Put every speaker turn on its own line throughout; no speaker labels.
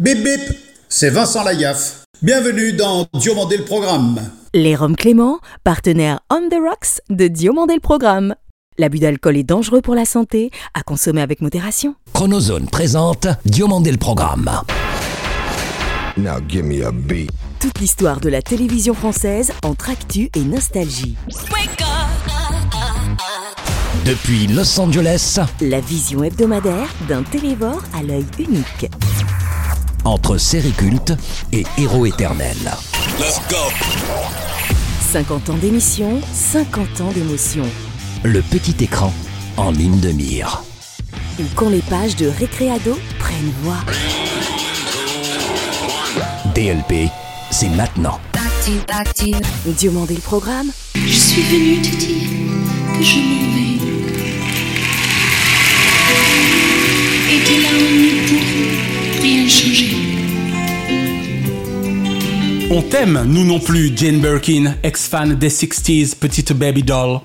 Bip bip, c'est Vincent Lagaffe. Bienvenue dans Diomandé le Programme.
Les Roms Clément, partenaire On the Rocks de Diomandé le Programme. L'abus d'alcool est dangereux pour la santé, à consommer avec modération.
Chronozone présente Diomandé le Programme.
Now give me a beat.
Toute l'histoire de la télévision française entre actu et nostalgie.
Depuis Los Angeles,
La vision hebdomadaire d'un télévore à l'œil unique.
Entre série culte et héros éternel.
50 ans d'émission, 50 ans d'émotion.
Le petit écran en ligne de mire.
Ou quand les pages de Récréado prennent voix.
DLP, c'est maintenant.
Diomandé le programme,
Je suis venue te dire que je m'en vais.
On t'aime, nous non plus, Jane Birkin, ex-fan des 60s, petite baby doll.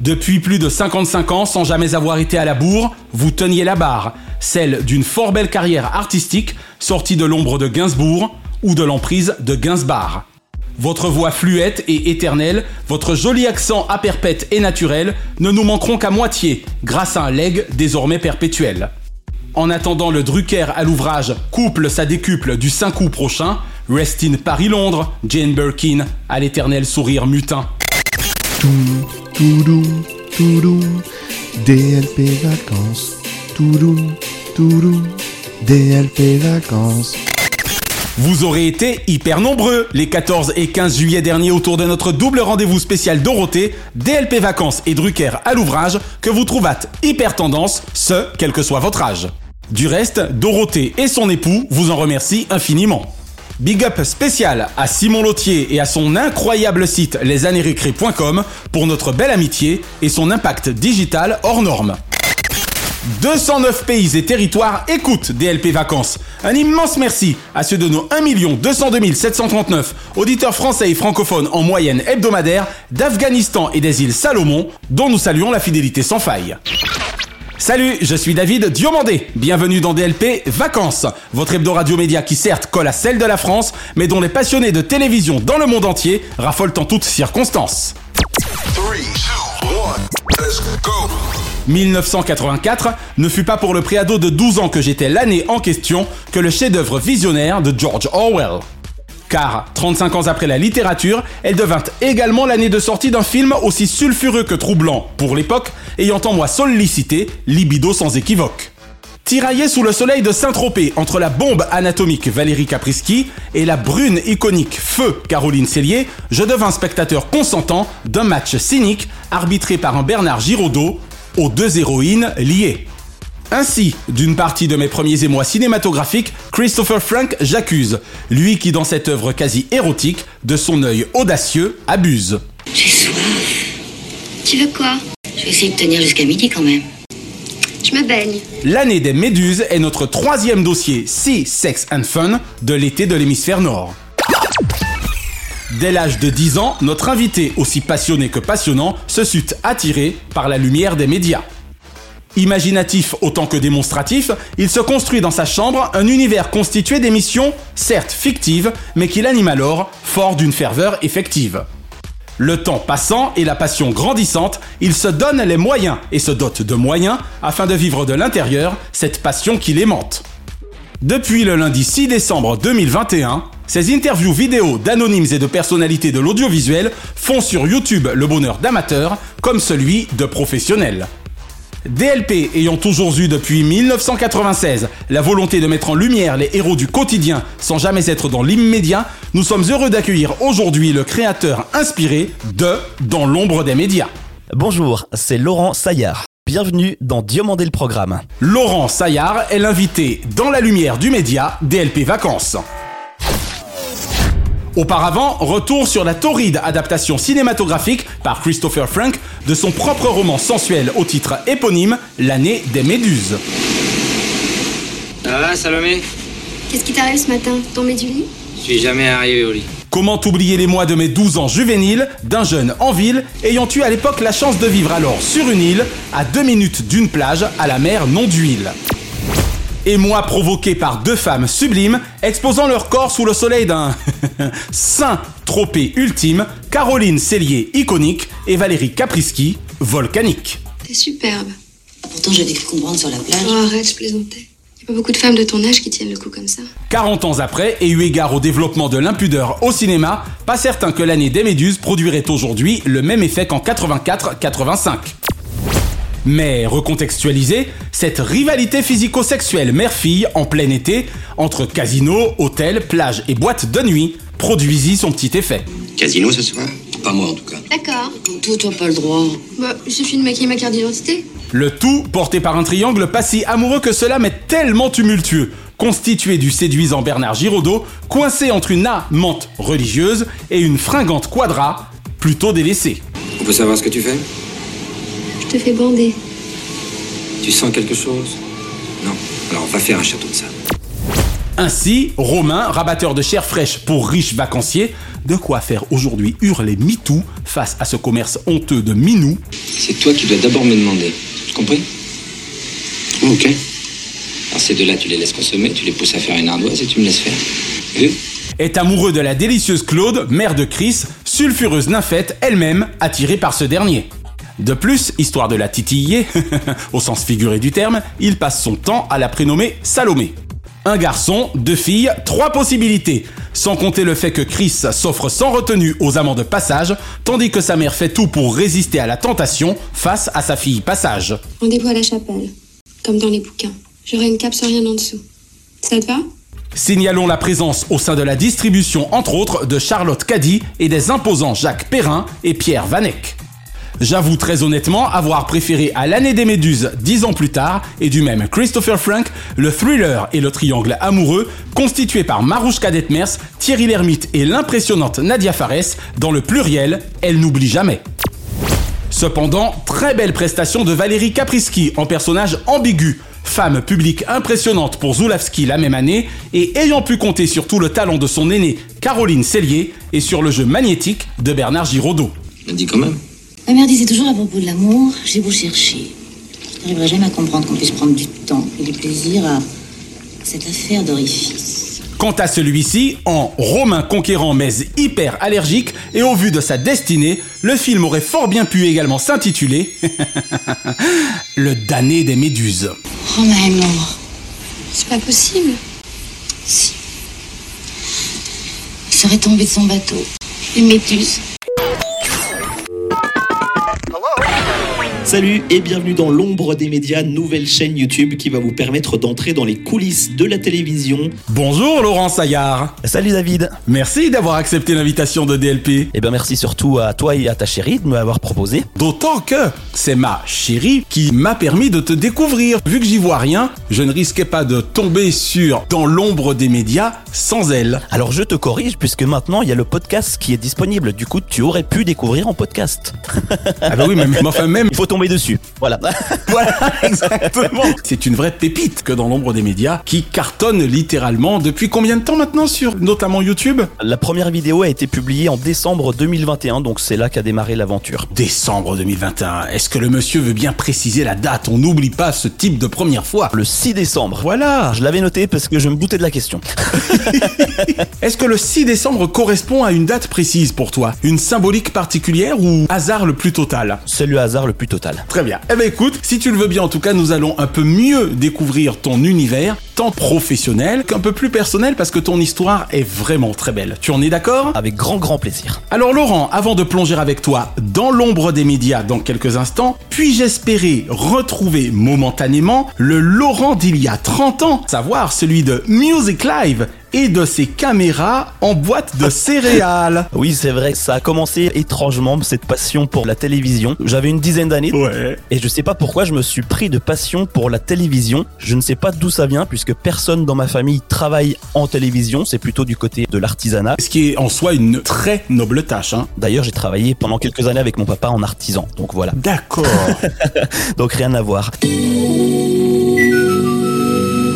Depuis plus de 55 ans, sans jamais avoir été à la bourre, vous teniez la barre, celle d'une fort belle carrière artistique sortie de l'ombre de Gainsbourg ou de l'emprise de Gainsbar. Votre voix fluette et éternelle, votre joli accent à perpète et naturel ne nous manqueront qu'à moitié, grâce à un leg désormais perpétuel. En attendant le Drucker à l'ouvrage Couple sa décuple du 5 août prochain, Rest in Paris-Londres, Jane Birkin à l'éternel sourire mutin.
Toudoum, toudoum, DLP vacances. DLP vacances.
Vous aurez été hyper nombreux les 14 et 15 juillet dernier autour de notre double rendez-vous spécial Dorothée, DLP Vacances et Drucker à l'ouvrage que vous trouvâtes hyper tendance, ce, quel que soit votre âge. Du reste, Dorothée et son époux vous en remercient infiniment. Big up spécial à Simon Lautier et à son incroyable site lesanérécré.com pour notre belle amitié et son impact digital hors norme. 209 pays et territoires écoutent DLP Vacances. Un immense merci à ceux de nos 1 202 739 auditeurs français et francophones en moyenne hebdomadaire d'Afghanistan et des îles Salomon, dont nous saluons la fidélité sans faille. Salut, je suis David Diomandé. Bienvenue dans DLP Vacances, votre hebdo radio média qui certes colle à celle de la France, mais dont les passionnés de télévision dans le monde entier raffolent en toutes circonstances. 1984 ne fut pas pour le préado de 12 ans que j'étais l'année en question que le chef-d'œuvre visionnaire de George Orwell. Car, 35 ans après la littérature, elle devint également l'année de sortie d'un film aussi sulfureux que troublant, pour l'époque, ayant en moi sollicité, libido sans équivoque. Tiraillé sous le soleil de Saint-Tropez entre la bombe anatomique Valérie Caprisky et la brune iconique Feu Caroline Cellier, je devins spectateur consentant d'un match cynique arbitré par un Bernard Giraudot aux deux héroïnes liées. Ainsi, d'une partie de mes premiers émois cinématographiques, Christopher Frank j'accuse, lui qui dans cette œuvre quasi érotique, de son œil audacieux, abuse.
J'ai soif. Tu veux quoi? Je vais essayer de tenir jusqu'à midi quand même. Je me baigne.
L'année des Méduses est notre troisième dossier Sea, Sex and Fun de l'été de l'hémisphère nord. Dès l'âge de 10 ans, notre invité, aussi passionné que passionnant, se sut attiré par la lumière des médias. Imaginatif autant que démonstratif, il se construit dans sa chambre un univers constitué d'émissions, certes fictives, mais qu'il anime alors, fort d'une ferveur effective. Le temps passant et la passion grandissante, il se donne les moyens et se dote de moyens afin de vivre de l'intérieur cette passion qui l'aimante. Depuis le lundi 6 décembre 2021, ces interviews vidéo d'anonymes et de personnalités de l'audiovisuel font sur YouTube le bonheur d'amateurs comme celui de professionnels. DLP ayant toujours eu depuis 1996 la volonté de mettre en lumière les héros du quotidien sans jamais être dans l'immédiat, nous sommes heureux d'accueillir aujourd'hui le créateur inspiré de Dans l'ombre des médias.
Bonjour, c'est Laurent Saillard. Bienvenue dans Diomandé le Programme.
Laurent Saillard est l'invité dans la lumière du média DLP Vacances. Auparavant, retour sur la torride adaptation cinématographique par Christopher Frank de son propre roman sensuel au titre éponyme L'année des Méduses.
Ça va, Salomé?
Qu'est-ce qui t'arrive ce matin? Tombé du lit?
Je suis jamais arrivé au lit.
Comment oublier les mois de mes 12 ans juvéniles d'un jeune en ville ayant eu à l'époque la chance de vivre alors sur une île à deux minutes d'une plage à la mer non d'huile? Émoi provoqué par deux femmes sublimes exposant leur corps sous le soleil d'un saint tropé ultime, Caroline Cellier iconique et Valérie Caprisky volcanique.
T'es superbe.
Pourtant, j'avais cru comprendre sur la plage.
Oh, arrête, je plaisantais. Y a pas beaucoup de femmes de ton âge qui tiennent le coup comme ça.
40 ans après, et eu égard au développement de l'impudeur au cinéma, pas certain que l'année des Méduses produirait aujourd'hui le même effet qu'en 84-85. Mais recontextualisé, cette rivalité physico-sexuelle mère-fille en plein été, entre casino, hôtel, plage et boîte de nuit, produisit son petit effet.
Casino ce soir Pas moi en tout cas.
D'accord.
Toi, t'as pas le droit.
Bah, il suffit de maquiller ma carte d'identité.
Le tout porté par un triangle pas si amoureux que cela, mais tellement tumultueux, constitué du séduisant Bernard Giraudot, coincé entre une amante religieuse et une fringante quadra, plutôt délaissée.
On peut savoir ce que tu fais?
Te fais bander.
Tu sens quelque chose? Non. Alors on va faire un château de ça.
Ainsi, Romain, rabatteur de chair fraîche pour riches vacanciers, de quoi faire aujourd'hui hurler MeToo face à ce commerce honteux de minou.
C'est toi qui dois d'abord me demander. Compris? Ok. Alors ces deux-là, tu les laisses consommer, tu les pousses à faire une ardoise et tu me laisses faire. Vu?
Est amoureux de la délicieuse Claude, mère de Chris, sulfureuse nymphette elle-même attirée par ce dernier. De plus, histoire de la titiller, au sens figuré du terme, il passe son temps à la prénommer Salomé. Un garçon, deux filles, trois possibilités. Sans compter le fait que Chris s'offre sans retenue aux amants de passage, tandis que sa mère fait tout pour résister à la tentation face à sa fille passage.
Rendez-vous à la chapelle. Comme dans les bouquins. J'aurai une cape sans rien en dessous. Ça te va?
Signalons la présence au sein de la distribution, entre autres, de Charlotte Caddy et des imposants Jacques Perrin et Pierre Vanek. J'avoue très honnêtement avoir préféré à l'année des Méduses dix ans plus tard, et du même Christopher Frank, le thriller et le triangle amoureux, constitué par Marouchka Detmers, Thierry Lhermitte et l'impressionnante Nadia Fares, dans le pluriel, elle n'oublie jamais. Cependant, très belle prestation de Valérie Caprisky en personnage ambigu, femme publique impressionnante pour Zulawski la même année, et ayant pu compter sur tout le talent de son aînée Caroline Cellier et sur le jeu magnétique de Bernard Giraudot.
Ma mère disait toujours à propos de l'amour, j'ai beau chercher. Je n'arriverai jamais à comprendre qu'on puisse prendre du temps et du plaisir à cette affaire d'orifice.
Quant à celui-ci, en Romain conquérant mais hyper allergique et au vu de sa destinée, le film aurait fort bien pu également s'intituler Le damné des méduses.
Romain est mort.
C'est pas possible.
Si. Il serait tombé de son bateau. Les méduses.
Salut et bienvenue dans l'ombre des médias, nouvelle chaîne YouTube qui va vous permettre d'entrer dans les coulisses de la télévision.
Bonjour Laurent Saillard.
Salut David.
Merci d'avoir accepté l'invitation de DLP.
Eh bien merci surtout à toi et à ta chérie de m'avoir proposé.
D'autant que c'est ma chérie qui m'a permis de te découvrir. Vu que j'y vois rien, je ne risquais pas de tomber sur dans l'ombre des médias sans elle.
Alors je te corrige puisque maintenant il y a le podcast qui est disponible. Du coup tu aurais pu découvrir en podcast.
ah bah oui, mais enfin même
il faut tomber dessus. Voilà.
voilà, exactement. C'est une vraie pépite que dans l'ombre des médias qui cartonne littéralement depuis combien de temps maintenant sur notamment YouTube?
La première vidéo a été publiée en décembre 2021, donc c'est là qu'a démarré l'aventure.
Décembre 2021. Est-ce que le monsieur veut bien préciser la date? On n'oublie pas ce type de première fois.
Le 6 décembre.
Voilà.
Je l'avais noté parce que je me doutais de la question.
Est-ce que le 6 décembre correspond à une date précise pour toi? Une symbolique particulière ou hasard le plus total?
C'est le hasard le plus total.
Très bien. Eh ben écoute, si tu le veux bien, en tout cas, nous allons un peu mieux découvrir ton univers, tant professionnel qu'un peu plus personnel, parce que ton histoire est vraiment très belle. Tu en es d'accord?
Avec grand grand plaisir.
Alors Laurent, avant de plonger avec toi dans l'ombre des médias dans quelques instants, puis-je espérer retrouver momentanément le Laurent d'il y a 30 ans, savoir celui de Music Live et de ses caméras en boîte de céréales.
Oui, c'est vrai, ça a commencé étrangement cette passion pour la télévision. J'avais une dizaine d'années.
Ouais.
Et je sais pas pourquoi je me suis pris de passion pour la télévision. Je ne sais pas d'où ça vient puisque personne dans ma famille travaille en télévision, c'est plutôt du côté de l'artisanat.
Ce qui est en soi une très noble tâche. Hein.
D'ailleurs, j'ai travaillé pendant quelques années avec mon papa en artisan. Donc voilà.
D'accord.
donc rien à voir.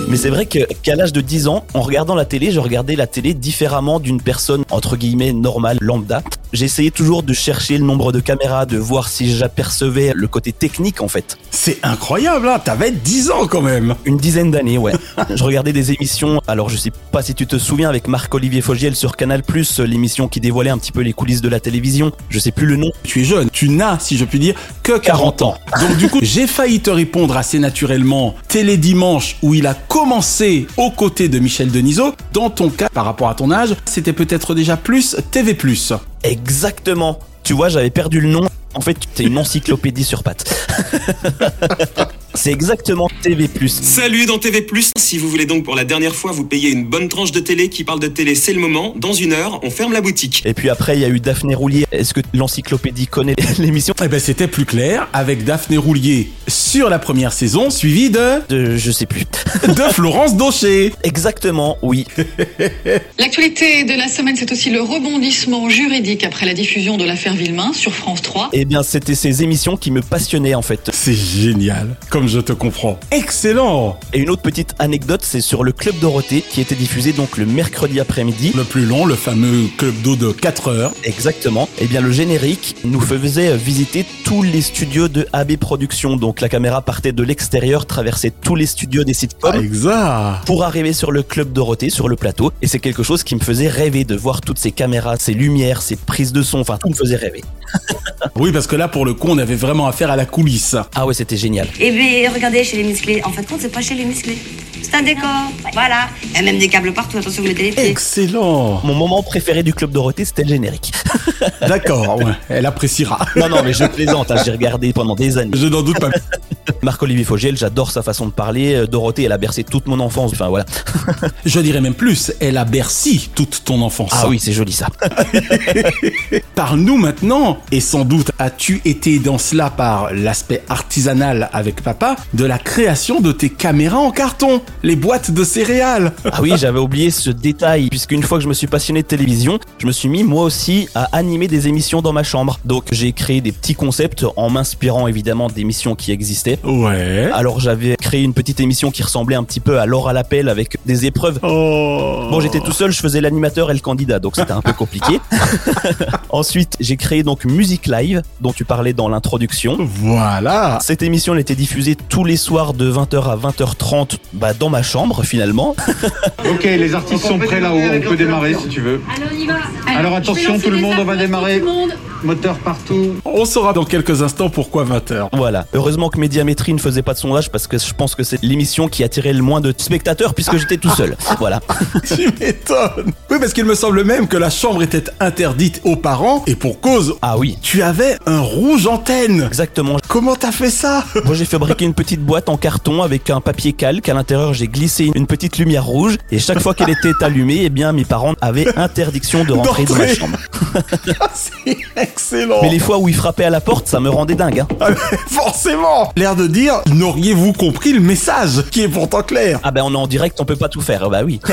Mais c'est vrai que qu'à l'âge de 10 ans, en regardant la télé, je regardais la télé différemment d'une personne entre guillemets normale, lambda. J'essayais toujours de chercher le nombre de caméras, de voir si j'apercevais le côté technique en fait.
C'est incroyable, hein T'avais 10 ans quand même
Une dizaine d'années, ouais. je regardais des émissions, alors je sais pas si tu te souviens, avec Marc-Olivier Fogiel sur Canal+, l'émission qui dévoilait un petit peu les coulisses de la télévision. Je sais plus le nom.
Tu es jeune, tu n'as, si je puis dire, que 40 ans. Donc du coup, j'ai failli te répondre assez naturellement Télé Dimanche, où il a commencé aux côtés de Michel Denisot. Dans ton cas, par rapport à ton âge, c'était peut-être déjà plus TV+.
Exactement. Tu vois, j'avais perdu le nom. En fait, t'es une encyclopédie sur pattes. C'est exactement TV+.
Salut dans TV+. Si vous voulez donc pour la dernière fois vous payer une bonne tranche de télé qui parle de télé, c'est le moment. Dans une heure, on ferme la boutique.
Et puis après, il y a eu Daphné Roulier. Est-ce que l'encyclopédie connaît l'émission?
Eh ben, c'était plus clair avec Daphné Roulier sur la première saison, suivi de...
De, je sais plus.
de Florence Daucher.
Exactement, oui.
L'actualité de la semaine, c'est aussi le rebondissement juridique après la diffusion de l'affaire Villemain sur France 3.
Eh bien, c'était ces émissions qui me passionnaient en fait.
C'est génial. Comme je te comprends. Excellent
Et une autre petite anecdote, c'est sur le Club Dorothée qui était diffusé donc le mercredi après-midi.
Le plus long, le fameux club d'eau de 4 heures.
Exactement. Eh bien, le générique nous faisait visiter tous les studios de AB Productions. Donc, la caméra partait de l'extérieur, traversait tous les studios des sitcoms.
Ah, exact.
Pour arriver sur le Club Dorothée, sur le plateau. Et c'est quelque chose qui me faisait rêver de voir toutes ces caméras, ces lumières, ces prises de son. Enfin, tout me faisait rêver.
oui, parce que là, pour le coup, on avait vraiment affaire à la coulisse.
Ah ouais, c'était génial.
Et bien, regardez chez les musclés. En fait, compte, c'est pas chez les musclés. Un décor. Voilà. Il y a même des câbles partout. Attention, vous mettez les pieds.
Excellent.
Mon moment préféré du Club Dorothée, c'était le générique.
D'accord, ouais. Elle appréciera.
Non, non, mais je plaisante. hein, J'ai regardé pendant des années.
Je n'en doute pas.
Marc-Olivier Fogiel, j'adore sa façon de parler. Euh, Dorothée, elle a bercé toute mon enfance. Enfin, voilà.
Je dirais même plus, elle a berci toute ton enfance.
Ah oui, c'est joli ça.
Parle-nous maintenant, et sans doute as-tu été dans cela par l'aspect artisanal avec papa, de la création de tes caméras en carton, les boîtes de céréales.
Ah oui, j'avais oublié ce détail, puisqu'une fois que je me suis passionné de télévision, je me suis mis moi aussi à animer des émissions dans ma chambre. Donc j'ai créé des petits concepts en m'inspirant évidemment d'émissions qui existaient.
Ouais.
Alors j'avais créé une petite émission qui ressemblait un petit peu à l'or à l'appel avec des épreuves.
Oh.
Bon, j'étais tout seul, je faisais l'animateur et le candidat, donc c'était un peu compliqué. Ensuite, j'ai créé donc Musique Live, dont tu parlais dans l'introduction.
Voilà.
Cette émission, elle était diffusée tous les soirs de 20h à 20h30, bah, dans ma chambre finalement.
Ok, les artistes sont prêts là-haut, on peut démarrer si tu veux.
Alors on y va.
Alors attention tout le monde, on va démarrer. Moteur partout.
On saura dans quelques instants pourquoi 20h.
Voilà. Heureusement que Médiamétrie ne faisait pas de sondage parce que je pense que c'est l'émission qui attirait le moins de spectateurs puisque j'étais tout seul. Voilà.
tu m'étonnes. Oui, parce qu'il me semble même que la chambre était interdite aux parents et pour cause.
Ah oui.
Tu avais un rouge antenne.
Exactement.
Comment t'as fait ça?
Moi j'ai fabriqué une petite boîte en carton avec un papier calque. À l'intérieur j'ai glissé une petite lumière rouge et chaque fois qu'elle était allumée, eh bien mes parents avaient interdiction de rentrer dans ma chambre.
C'est excellent.
Mais les fois où ils frappaient à la porte, ça me rendait dingue. Hein.
Ah, forcément L'air de dire, n'auriez-vous compris le message Qui est pourtant clair?
Ah ben on est en direct, on peut pas tout faire. Bah oui.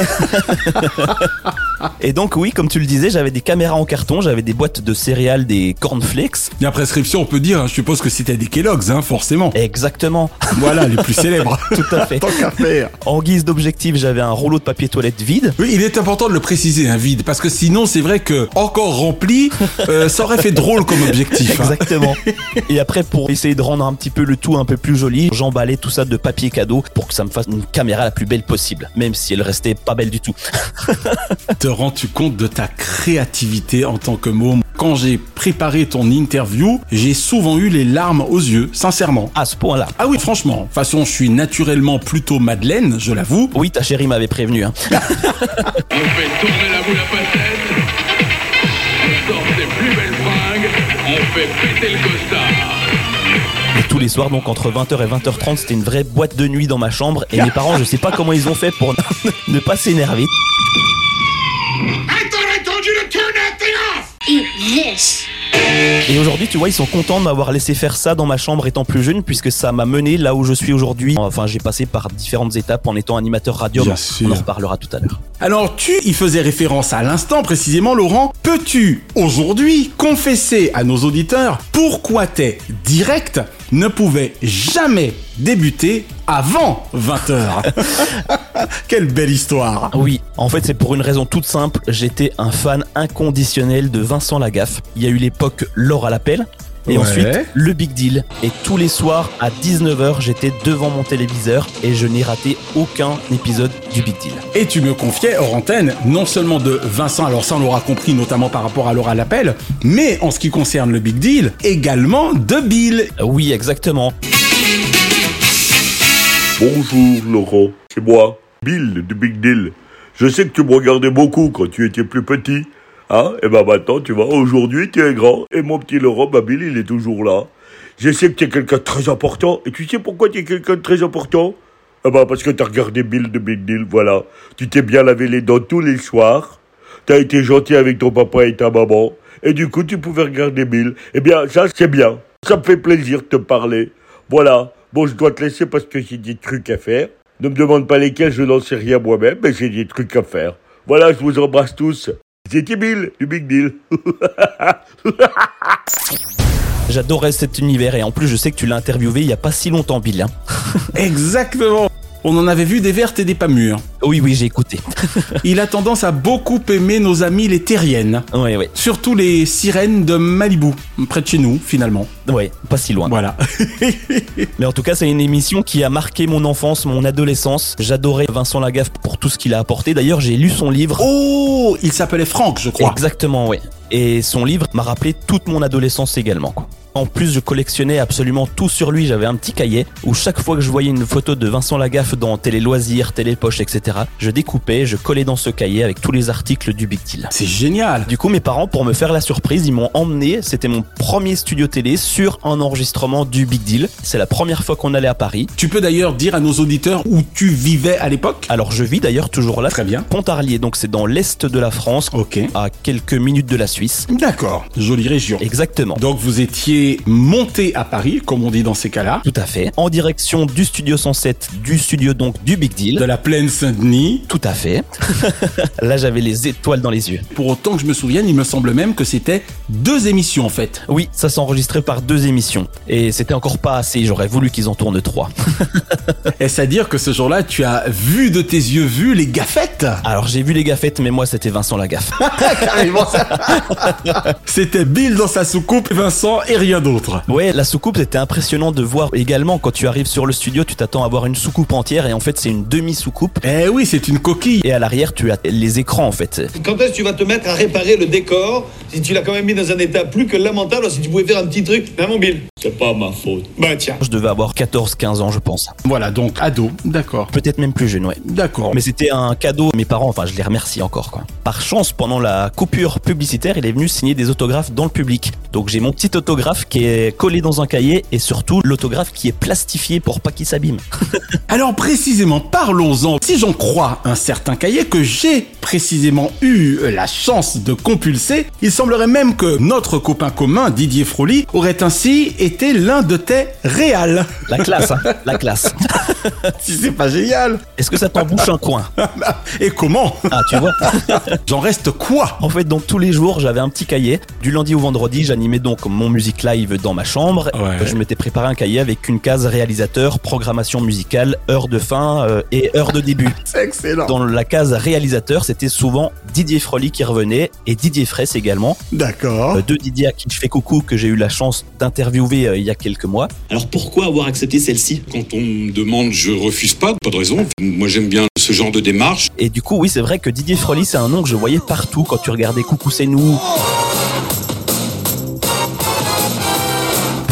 Et donc oui, comme tu le disais, j'avais des caméras en carton, j'avais des boîtes de céréales, des cornflakes.
La prescription, on peut dire, hein, je suppose que c'était des Kellogg's, hein, forcément.
Exactement.
Voilà, les plus célèbres.
Tout à fait.
Tant qu'à faire.
En guise d'objectif, j'avais un rouleau de papier toilette vide.
Oui, il est important de le préciser, un vide, parce que sinon, c'est vrai que encore rempli, euh, ça aurait fait drôle comme objectif. hein.
Exactement. Et après, pour essayer de rendre un petit peu le tout un peu plus joli, j'emballais tout ça de papier cadeau pour que ça me fasse une caméra la plus belle possible, même si elle restait pas belle du tout.
Te rends-tu compte de ta créativité en tant que môme Quand j'ai préparé ton interview, j'ai souvent eu les larmes aux yeux, sincèrement.
À ce point-là.
Ah oui, franchement. De toute façon, je suis naturellement plutôt Madeleine, je l'avoue.
Oui, ta chérie m'avait prévenu. Hein.
On fait tourner la boule à facettes. On sort ses plus belles fringues. On fait péter le costard.
Et tous les soirs, donc entre 20h et 20h30, c'était une vraie boîte de nuit dans ma chambre. Et mes parents, je sais pas comment ils ont fait pour ne pas s'énerver. Et aujourd'hui, tu vois, ils sont contents de m'avoir laissé faire ça dans ma chambre étant plus jeune, puisque ça m'a mené là où je suis aujourd'hui. Enfin, j'ai passé par différentes étapes en étant animateur radio.
Bien.
On en reparlera tout à l'heure.
Alors, tu y faisais référence à l'instant précisément, Laurent. Peux-tu aujourd'hui confesser à nos auditeurs pourquoi tes directs ne pouvaient jamais débuter avant 20h Quelle belle histoire.
Oui, en fait c'est pour une raison toute simple, j'étais un fan inconditionnel de Vincent Lagaffe. Il y a eu l'époque L'or à l'appel. Et
Ouais.
ensuite, le Big Deal. Et tous les soirs, à 19h, j'étais devant mon téléviseur et je n'ai raté aucun épisode du Big Deal.
Et tu me confiais hors antenne, non seulement de Vincent, alors ça on l'aura compris notamment par rapport à l'oral appel, mais en ce qui concerne le Big Deal, également de Bill.
Oui, exactement.
Bonjour Laurent, c'est moi, Bill du Big Deal. Je sais que tu me regardais beaucoup quand tu étais plus petit. Hein? Et ben maintenant, tu vois, aujourd'hui tu es grand et mon petit Laurent, bah Bill, il est toujours là. Je sais que tu es quelqu'un de très important. Et tu sais pourquoi tu es quelqu'un de très important? Eh ben parce que tu as regardé Bill de Big Deal, voilà. Tu t'es bien lavé les dents tous les soirs. Tu as été gentil avec ton papa et ta maman. Et du coup, tu pouvais regarder Bill. Eh bien, ça, c'est bien. Ça me fait plaisir de te parler. Voilà. Bon, je dois te laisser parce que j'ai des trucs à faire. Ne me demande pas lesquels, je n'en sais rien moi-même, mais j'ai des trucs à faire. Voilà, je vous embrasse tous. C'était Bill, du Big Deal.
J'adorais cet univers et en plus je sais que tu l'as interviewé il y a pas si longtemps Bill. hein.
Exactement. On en avait vu des vertes et des pas mûres.
Oui, oui, j'ai écouté.
Il a tendance à beaucoup aimer nos amis les terriennes.
Oui, oui.
Surtout les sirènes de Malibu, près de chez nous, finalement.
Ouais, pas si loin.
Voilà.
Mais en tout cas, c'est une émission qui a marqué mon enfance, mon adolescence. J'adorais Vincent Lagaffe pour tout ce qu'il a apporté. D'ailleurs, j'ai lu son livre.
Oh, il s'appelait Franck, je crois.
Exactement, ouais. Et son livre m'a rappelé toute mon adolescence également. quoi. En plus, je collectionnais absolument tout sur lui. J'avais un petit cahier où chaque fois que je voyais une photo de Vincent Lagaffe dans Télé Loisirs, Télé Poche, etc., je découpais, je collais dans ce cahier avec tous les articles du Big Deal.
C'est génial.
Du coup, mes parents, pour me faire la surprise, ils m'ont emmené. C'était mon premier studio télé sur un enregistrement du Big Deal. C'est la première fois qu'on allait à Paris.
Tu peux d'ailleurs dire à nos auditeurs où tu vivais à l'époque?
Alors, je vis d'ailleurs toujours là.
Très bien.
Pontarlier, donc c'est dans l'est de la France,
Ok.
à quelques minutes de la Suisse.
D'accord. Jolie région.
Exactement.
Donc vous étiez monté à Paris, comme on dit dans ces cas-là,
Tout à fait. En direction du studio 107, du studio donc du Big Deal.
de la plaine Saint-Denis.
Tout à fait. Là, j'avais les étoiles dans les yeux.
Pour autant que je me souvienne, il me semble même que c'était deux émissions en fait.
Oui, ça s'enregistrait par deux émissions. Et c'était encore pas assez, j'aurais voulu qu'ils en tournent trois.
Est-ce à dire que ce jour-là, tu as vu de tes yeux vus les gaffettes?
Alors j'ai vu les gaffettes, mais moi c'était Vincent Lagaffe.
Carrément. C'était Bill dans sa soucoupe, Vincent et rien d'autre.
Ouais, la soucoupe c'était impressionnant de voir également quand tu arrives sur le studio, tu t'attends à voir une soucoupe entière et en fait c'est une demi-soucoupe.
Eh oui, c'est une coquille.
Et à l'arrière tu as les écrans en fait.
Quand est-ce que tu vas te mettre à réparer le décor si tu l'as quand même mis dans un état plus que lamentable si tu pouvais faire un petit truc Mais mon Bill, c'est pas ma faute. Bah tiens.
Je devais avoir 14-15 ans je pense.
Voilà, donc ado, d'accord.
Peut-être même plus jeune, ouais.
D'accord.
Mais c'était un cadeau, mes parents, enfin je les remercie encore quoi. Par chance, pendant la coupure publicitaire, il est venu signer des autographes dans le public. Donc j'ai mon petit autographe qui est collé dans un cahier et surtout l'autographe qui est plastifié pour pas qu'il s'abîme.
Alors précisément, parlons-en. Si j'en crois un certain cahier que j'ai précisément eu la chance de compulser, il semblerait même que notre copain commun, Didier Froli, aurait ainsi été l'un de tes réals.
La classe, hein, la classe.
si c'est pas génial.
Est-ce que ça t'embouche un coin
Et comment
Ah, tu vois
J'en reste quoi
En fait, donc tous les jours, j'avais un petit cahier. Du lundi au vendredi, j'animais donc mon musique live dans ma chambre.
Ouais.
Je m'étais préparé un cahier avec une case réalisateur, programmation musicale, heure de fin euh, et heure de début.
C'est excellent.
Dans la case réalisateur, c'était souvent Didier Froli qui revenait et Didier Fraisse également.
D'accord.
Euh, deux Didier à qui je fais coucou que j'ai eu la chance d'interviewer euh, il y a quelques mois.
Alors pourquoi avoir accepté celle-ci?
Quand on me demande, je refuse pas, pas de raison. Moi, j'aime bien ce genre de démarche.
Et du coup, oui, c'est vrai que Didier Froli, c'est un nom que je voyais partout quand tu regardais Coucou c'est nous.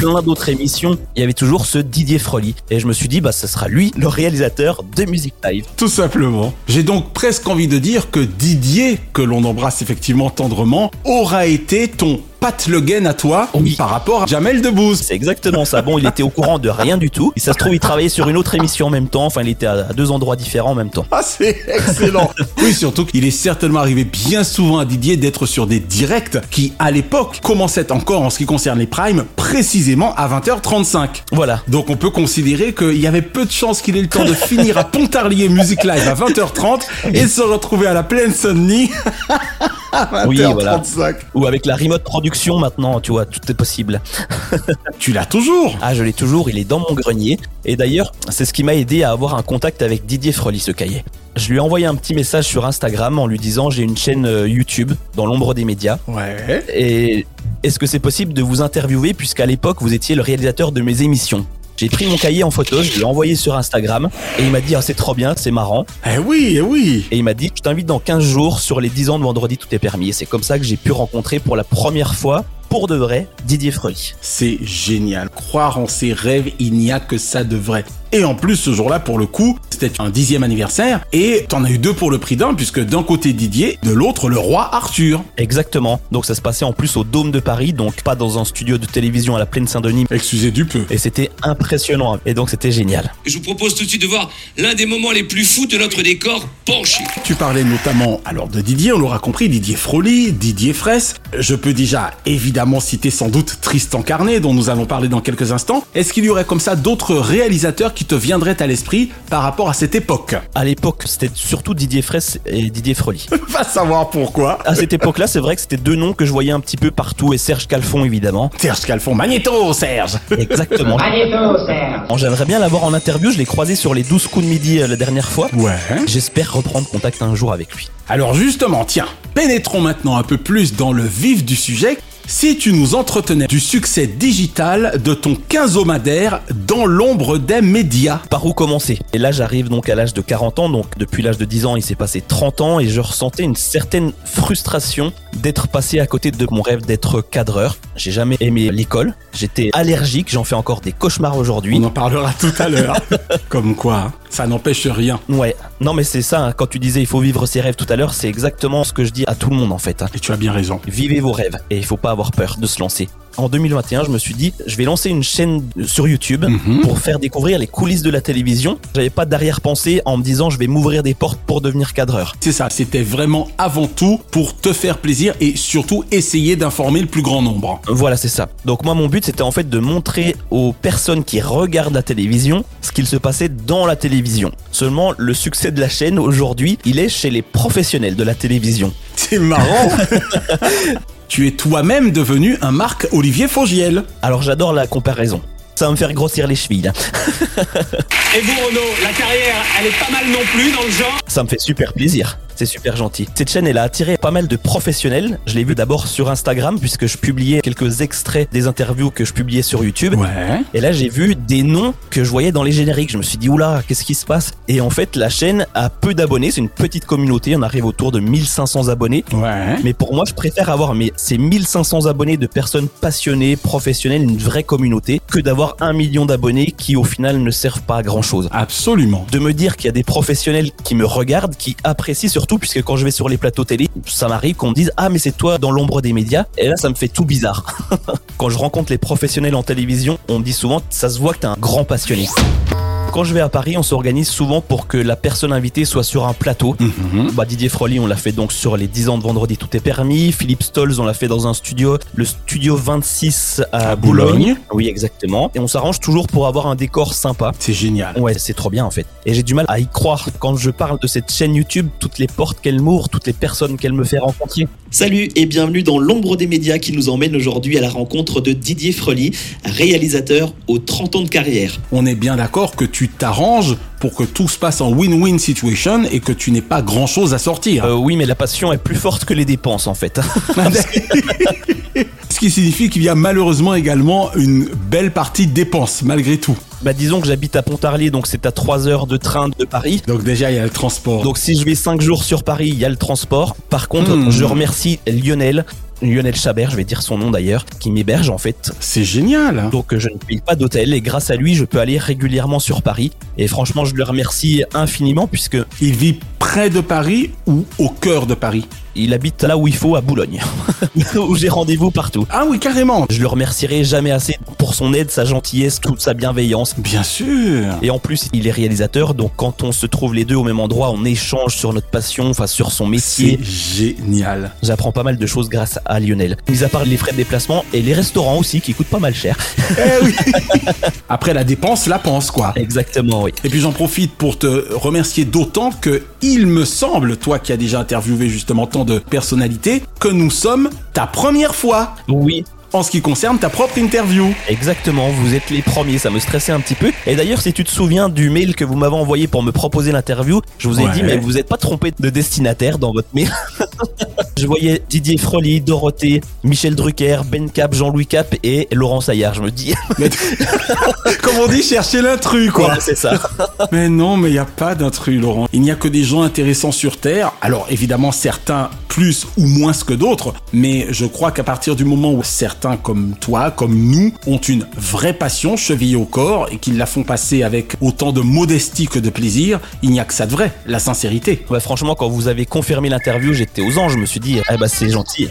Plein d'autres émissions, il y avait toujours ce Didier Froli. Et je me suis dit, bah, ce sera lui, le réalisateur de Music Live.
Tout simplement. J'ai donc presque envie de dire que Didier, que l'on embrasse effectivement tendrement, aura été ton Pat Le Guen à toi par rapport à Jamel Debbouze.
C'est exactement ça. Bon, il était au courant de rien du tout. Et ça se trouve, il travaillait sur une autre émission en même temps. Enfin, il était à deux endroits différents en même temps.
Ah, c'est excellent. oui, surtout qu'il est certainement arrivé bien souvent à Didier d'être sur des directs qui, à l'époque, commençaient encore en ce qui concerne les primes, précisément à 20h35.
Voilà.
Donc on peut considérer qu'il y avait peu de chances qu'il ait le temps de finir à Pontarlier Music Live à 20h30 et se retrouver à la plaine Saint-Denis
Oui,
20h35.
voilà. Ou avec la remote production maintenant, tu vois, tout est possible.
tu l'as toujours
Ah, je l'ai toujours, il est dans mon grenier. Et d'ailleurs, c'est ce qui m'a aidé à avoir un contact avec Didier Frely, ce cahier. Je lui ai envoyé un petit message sur Instagram en lui disant j'ai une chaîne euh, YouTube dans l'ombre des médias.
Ouais.
Et est-ce que c'est possible de vous interviewer puisqu'à l'époque vous étiez le réalisateur de mes émissions? J'ai pris mon cahier en photo, je l'ai envoyé sur Instagram et il m'a dit ah, c'est trop bien, c'est marrant.
Eh oui, eh oui.
Et il m'a dit je t'invite dans 15 jours sur les 10 ans de vendredi tout est permis. Et c'est comme ça que j'ai pu rencontrer pour la première fois pour de vrai Didier Frely.
C'est génial. Croire en ses rêves, il n'y a que ça de vrai. Et en plus, ce jour-là, pour le coup, c'était un dixième anniversaire et t'en as eu deux pour le prix d'un puisque d'un côté Didier, de l'autre le roi Arthur.
Exactement. Donc ça se passait en plus au Dôme de Paris, donc pas dans un studio de télévision à la Plaine Saint-Denis.
Excusez du peu.
Et c'était impressionnant. Et donc c'était génial.
Je vous propose tout de suite de voir l'un des moments les plus fous de notre décor penché.
Tu parlais notamment alors de Didier, on l'aura compris, Didier Froli, Didier Fraisse. Je peux déjà évidemment citer sans doute Tristan Carnet dont nous allons parler dans quelques instants. Est-ce qu'il y aurait comme ça d'autres réalisateurs qui te viendraient à l'esprit par rapport à cette époque
À l'époque, c'était surtout Didier Fraisse et Didier Frely.
Va savoir pourquoi.
À cette époque-là, c'est vrai que c'était deux noms que je voyais un petit peu partout et Serge Calfon évidemment.
Serge Calfon, Magnéto, Serge.
Exactement.
Magnéto, Serge.
J'aimerais bien l'avoir en interview, je l'ai croisé sur les 12 coups de midi euh, la dernière fois.
Ouais.
J'espère reprendre contact un jour avec lui.
Alors justement, tiens, pénétrons maintenant un peu plus dans le vif du sujet. Si tu nous entretenais du succès digital de ton quinzomadaire dans l'ombre des médias.
Par où commencer? Et là, j'arrive donc à l'âge de 40 ans, donc depuis l'âge de 10 ans, il s'est passé 30 ans et je ressentais une certaine frustration d'être passé à côté de mon rêve d'être cadreur. J'ai jamais aimé l'école, j'étais allergique, j'en fais encore des cauchemars aujourd'hui.
On en parlera tout à l'heure. Comme quoi, ça n'empêche rien.
Ouais, non mais c'est ça, hein, quand tu disais il faut vivre ses rêves tout à l'heure, c'est exactement ce que je dis à tout le monde en fait. hein.
Et tu as bien raison.
Vivez vos rêves et il faut pas avoir peur de se lancer. En 2021, je me suis dit, je vais lancer une chaîne sur YouTube
Mhm.
pour faire découvrir les coulisses de la télévision. J'avais pas d'arrière-pensée en me disant, je vais m'ouvrir des portes pour devenir cadreur.
C'est ça, c'était vraiment avant tout pour te faire plaisir et surtout essayer d'informer le plus grand nombre.
Voilà, c'est ça. Donc moi, mon but, c'était en fait de montrer aux personnes qui regardent la télévision ce qu'il se passait dans la télévision. Seulement, le succès de la chaîne aujourd'hui, il est chez les professionnels de la télévision.
C'est marrant. tu es toi-même devenu un Marc Olivier Fogiel.
Alors j'adore la comparaison. Ça va me faire grossir les chevilles. hein.
Et vous, Renaud, la carrière, elle est pas mal non plus dans le genre
Ça me fait super plaisir. C'est super gentil. Cette chaîne, elle a attiré pas mal de professionnels. Je l'ai vu d'abord sur Instagram puisque je publiais quelques extraits des interviews que je publiais sur YouTube.
Ouais.
Et là, j'ai vu des noms que je voyais dans les génériques. Je me suis dit, oula, qu'est-ce qui se passe? Et en fait, la chaîne a peu d'abonnés. C'est une petite communauté. On arrive autour de 1500 abonnés.
Ouais.
Mais pour moi, je préfère avoir mais ces 1500 abonnés de personnes passionnées, professionnelles, une vraie communauté, que d'avoir un million d'abonnés qui, au final, ne servent pas à grand chose.
Absolument.
De me dire qu'il y a des professionnels qui me regardent, qui apprécient surtout, puisque quand je vais sur les plateaux télé, ça m'arrive qu'on me dise Ah, mais c'est toi dans l'ombre des médias. Et là, ça me fait tout bizarre. quand je rencontre les professionnels en télévision, on me dit souvent Ça se voit que t'es un grand passionné. Quand je vais à Paris, on s'organise souvent pour que la personne invitée soit sur un plateau.
Mhm.
Bah, Didier Froli, on l'a fait donc sur les 10 ans de vendredi, tout est permis. Philippe Stolz, on l'a fait dans un studio, le studio 26 à,
À Boulogne.
Boulogne. Oui, exactement. Et on s'arrange toujours pour avoir un décor sympa.
C'est génial.
Ouais, c'est trop bien en fait. Et j'ai du mal à y croire quand je parle de cette chaîne YouTube, toutes les portes qu'elle m'ouvre, toutes les personnes qu'elle me fait rencontrer.
Salut et bienvenue dans l'ombre des médias qui nous emmène aujourd'hui à la rencontre de Didier Frely, réalisateur aux 30 ans de carrière.
On est bien d'accord que tu t'arranges pour que tout se passe en win-win situation et que tu n'aies pas grand-chose à sortir.
Euh, oui, mais la passion est plus forte que les dépenses en fait.
Ce qui signifie qu'il y a malheureusement également une belle partie de dépenses malgré tout.
bah disons que j'habite à Pontarlier, donc c'est à 3 heures de train de Paris.
Donc déjà il y a le transport.
Donc si je vais 5 jours sur Paris, il y a le transport. Par contre,
Hmm.
je remercie Lionel. Lionel Chabert, je vais dire son nom d'ailleurs, qui m'héberge en fait.
C'est génial.
Donc euh, je ne paye pas d'hôtel et grâce à lui, je peux aller régulièrement sur Paris. Et franchement, je le remercie infiniment puisque
Il vit près de Paris ou au cœur de Paris?
Il habite là où il faut à Boulogne, où j'ai rendez-vous partout.
Ah oui, carrément.
Je le remercierai jamais assez pour son aide, sa gentillesse, toute sa bienveillance.
Bien sûr.
Et en plus, il est réalisateur, donc quand on se trouve les deux au même endroit, on échange sur notre passion, enfin sur son métier.
C'est génial.
J'apprends pas mal de choses grâce à Lionel. Mis à part les frais de déplacement et les restaurants aussi qui coûtent pas mal cher.
Eh oui. Après la dépense, la pense quoi.
Exactement, oui.
Et puis j'en profite pour te remercier d'autant que il me semble, toi qui as déjà interviewé justement de personnalités, que nous sommes ta première fois.
Oui.
En ce qui concerne ta propre interview.
Exactement, vous êtes les premiers, ça me stressait un petit peu. Et d'ailleurs, si tu te souviens du mail que vous m'avez envoyé pour me proposer l'interview, je vous ai
Ouais.
dit, mais vous n'êtes pas trompé de destinataire dans votre mail. je voyais Didier Froli, Dorothée, Michel Drucker, Ben Cap, Jean-Louis Cap et Laurent Saillard. Je me dis,
Comme on dit, chercher l'intrus, quoi.
C'est ça.
mais non, mais il n'y a pas d'intrus, Laurent. Il n'y a que des gens intéressants sur Terre. Alors, évidemment, certains plus ou moins que d'autres, mais je crois qu'à partir du moment où certains comme toi, comme nous, ont une vraie passion chevillée au corps et qu'ils la font passer avec autant de modestie que de plaisir, il n'y a que ça de vrai, la sincérité.
Bah, franchement, quand vous avez confirmé l'interview, j'étais aux anges. Je me suis dit, bah, c'est gentil.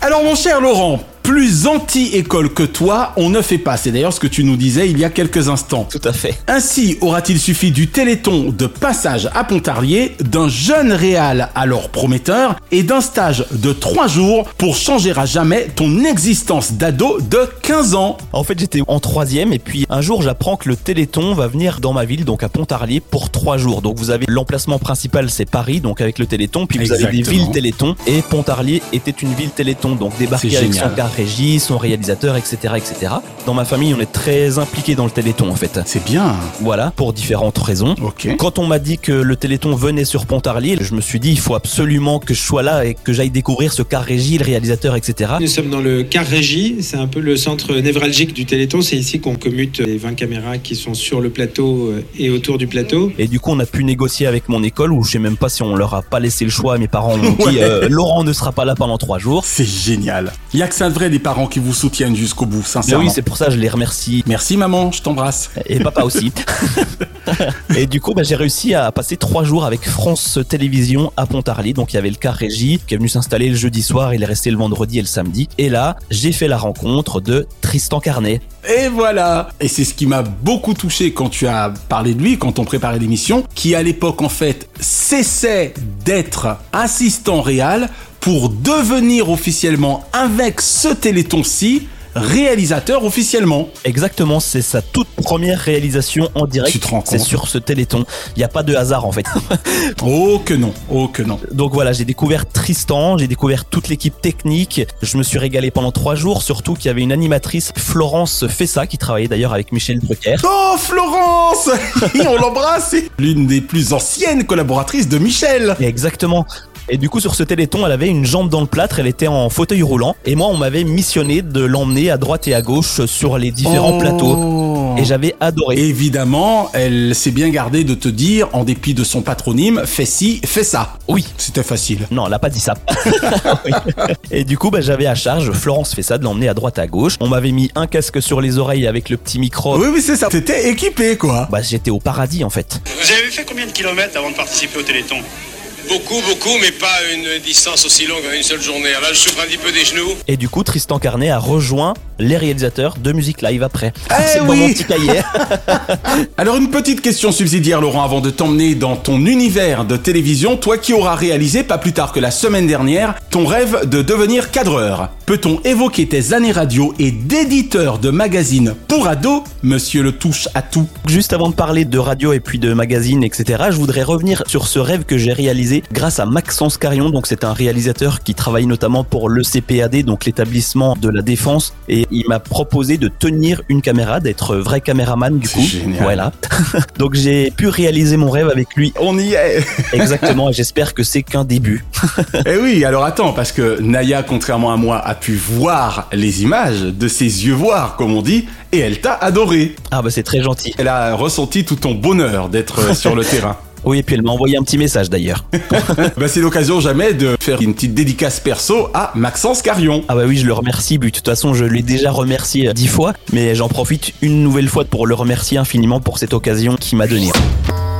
Alors mon cher Laurent, plus anti-école que toi, on ne fait pas. C'est d'ailleurs ce que tu nous disais il y a quelques instants.
Tout à fait.
Ainsi aura-t-il suffi du téléthon de passage à Pontarlier, d'un jeune réal alors prometteur et d'un stage de 3 jours pour changer à jamais ton existence d'ado de 15 ans?
En fait, j'étais en troisième et puis un jour, j'apprends que le Téléthon va venir dans ma ville, donc à Pontarlier, pour trois jours. Donc vous avez l'emplacement principal, c'est Paris, donc avec le Téléthon, puis vous avez des villes Téléthon et Pontarlier était une ville Téléthon, donc débarqué
C'est
avec son car régie, son réalisateur, etc., etc. Dans ma famille, on est très impliqué dans le Téléthon en fait.
C'est bien.
Voilà, pour différentes raisons.
Ok.
Quand on m'a dit que le Téléthon venait sur Pontarlier, je me suis dit il faut absolument que je sois là et que j'aille découvrir ce car régie, le réalisateur, etc.
Nous sommes dans le car régie, c'est un peu le centre névralgique du Téléthon. C'est ici qu'on commute les 20 caméras qui sont sur le plateau euh, et autour du plateau.
Et du coup, on a pu négocier avec mon école où je sais même pas si on leur a pas laissé le choix. Mes parents m'ont dit
Ouais.
euh, Laurent ne sera pas là pendant trois jours.
C'est génial. Il y a que ça de vrai des parents qui vous soutiennent jusqu'au bout,
Mais
sincèrement.
oui, c'est pour ça que je les remercie.
Merci maman, je t'embrasse.
Et papa aussi. et du coup, bah, j'ai réussi à passer trois jours avec France Télévisions à Pontarlier. Donc il y avait le car régie qui est venu s'installer le jeudi soir. Il est resté le vendredi et le samedi. Et là, j'ai fait la rencontre de Tristan Carnet.
Et voilà Et c'est ce qui m'a beaucoup touché quand tu as parlé de lui, quand on préparait l'émission, qui à l'époque en fait cessait d'être assistant réel pour devenir officiellement avec ce téléthon-ci réalisateur officiellement.
Exactement, c'est sa toute première réalisation en direct. C'est sur ce téléthon. Il n'y a pas de hasard en fait.
Oh que non, oh que non.
Donc voilà, j'ai découvert Tristan, j'ai découvert toute l'équipe technique. Je me suis régalé pendant trois jours, surtout qu'il y avait une animatrice, Florence Fessa, qui travaillait d'ailleurs avec Michel Drucker.
Oh Florence On l'embrasse L'une des plus anciennes collaboratrices de Michel
Exactement. Et du coup, sur ce téléthon, elle avait une jambe dans le plâtre, elle était en fauteuil roulant. Et moi, on m'avait missionné de l'emmener à droite et à gauche sur les différents
Oh.
plateaux. Et j'avais adoré.
Évidemment, elle s'est bien gardée de te dire, en dépit de son patronyme, fais ci, fais ça.
Oui.
C'était facile.
Non, elle a pas dit ça. Oui. Et du coup, bah, j'avais à charge, Florence fait ça, de l'emmener à droite à gauche. On m'avait mis un casque sur les oreilles avec le petit micro.
Oui, oui, c'est ça. T'étais équipé, quoi.
Bah, j'étais au paradis, en fait.
Vous avez fait combien de kilomètres avant de participer au Téléthon?
Beaucoup, beaucoup, mais pas une distance aussi longue une seule journée. Là, je souffre un petit peu des genoux.
Et du coup, Tristan Carnet a rejoint les réalisateurs de musique live après.
Eh
C'est
oui.
mon petit cahier.
Alors une petite question subsidiaire Laurent avant de t'emmener dans ton univers de télévision, toi qui auras réalisé pas plus tard que la semaine dernière ton rêve de devenir cadreur. Peut-on évoquer tes années radio et d'éditeur de magazines pour ados, monsieur le touche à tout
Juste avant de parler de radio et puis de magazines, etc., je voudrais revenir sur ce rêve que j'ai réalisé grâce à Maxence Carion. Donc, c'est un réalisateur qui travaille notamment pour le CPAD, donc l'établissement de la défense. Et il m'a proposé de tenir une caméra, d'être vrai caméraman du coup.
génial.
Voilà. donc, j'ai pu réaliser mon rêve avec lui.
On y est
Exactement. et j'espère que c'est qu'un début.
Eh oui, alors attends, parce que Naya, contrairement à moi, a pu voir les images de ses yeux voir, comme on dit, et elle t'a adoré.
Ah bah c'est très gentil.
Elle a ressenti tout ton bonheur d'être sur le terrain.
Oui, et puis elle m'a envoyé un petit message d'ailleurs.
Bah, c'est l'occasion jamais de faire une petite dédicace perso à Maxence Carion.
Ah bah oui, je le remercie. but. De toute façon, je l'ai déjà remercié dix fois, mais j'en profite une nouvelle fois pour le remercier infiniment pour cette occasion qu'il m'a donnée.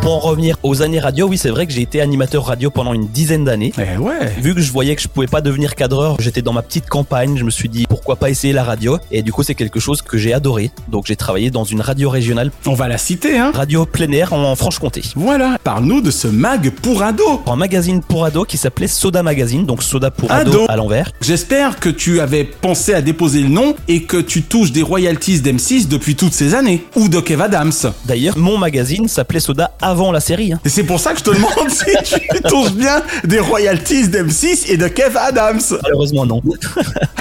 Pour en revenir aux années radio, oui, c'est vrai que j'ai été animateur radio pendant une dizaine d'années.
Eh ouais.
Vu que je voyais que je pouvais pas devenir cadreur, j'étais dans ma petite campagne, je me suis dit pourquoi pas essayer la radio? Et du coup, c'est quelque chose que j'ai adoré. Donc j'ai travaillé dans une radio régionale,
On va la citer, hein.
radio plein air en Franche-Comté.
Voilà, parle-nous de ce mag pour ado.
Un magazine pour ados qui s'appelait Soda Magazine, donc Soda pour
Ado.
ados à l'envers.
J'espère que tu avais pensé à déposer le nom et que tu touches des royalties d'M6 depuis toutes ces années. Ou de Kev Adams.
D'ailleurs, mon magazine s'appelait Soda avant la série. hein.
Et c'est pour ça que je te demande si tu touches bien des royalties d'M6 et de Kev Adams.
Malheureusement, non.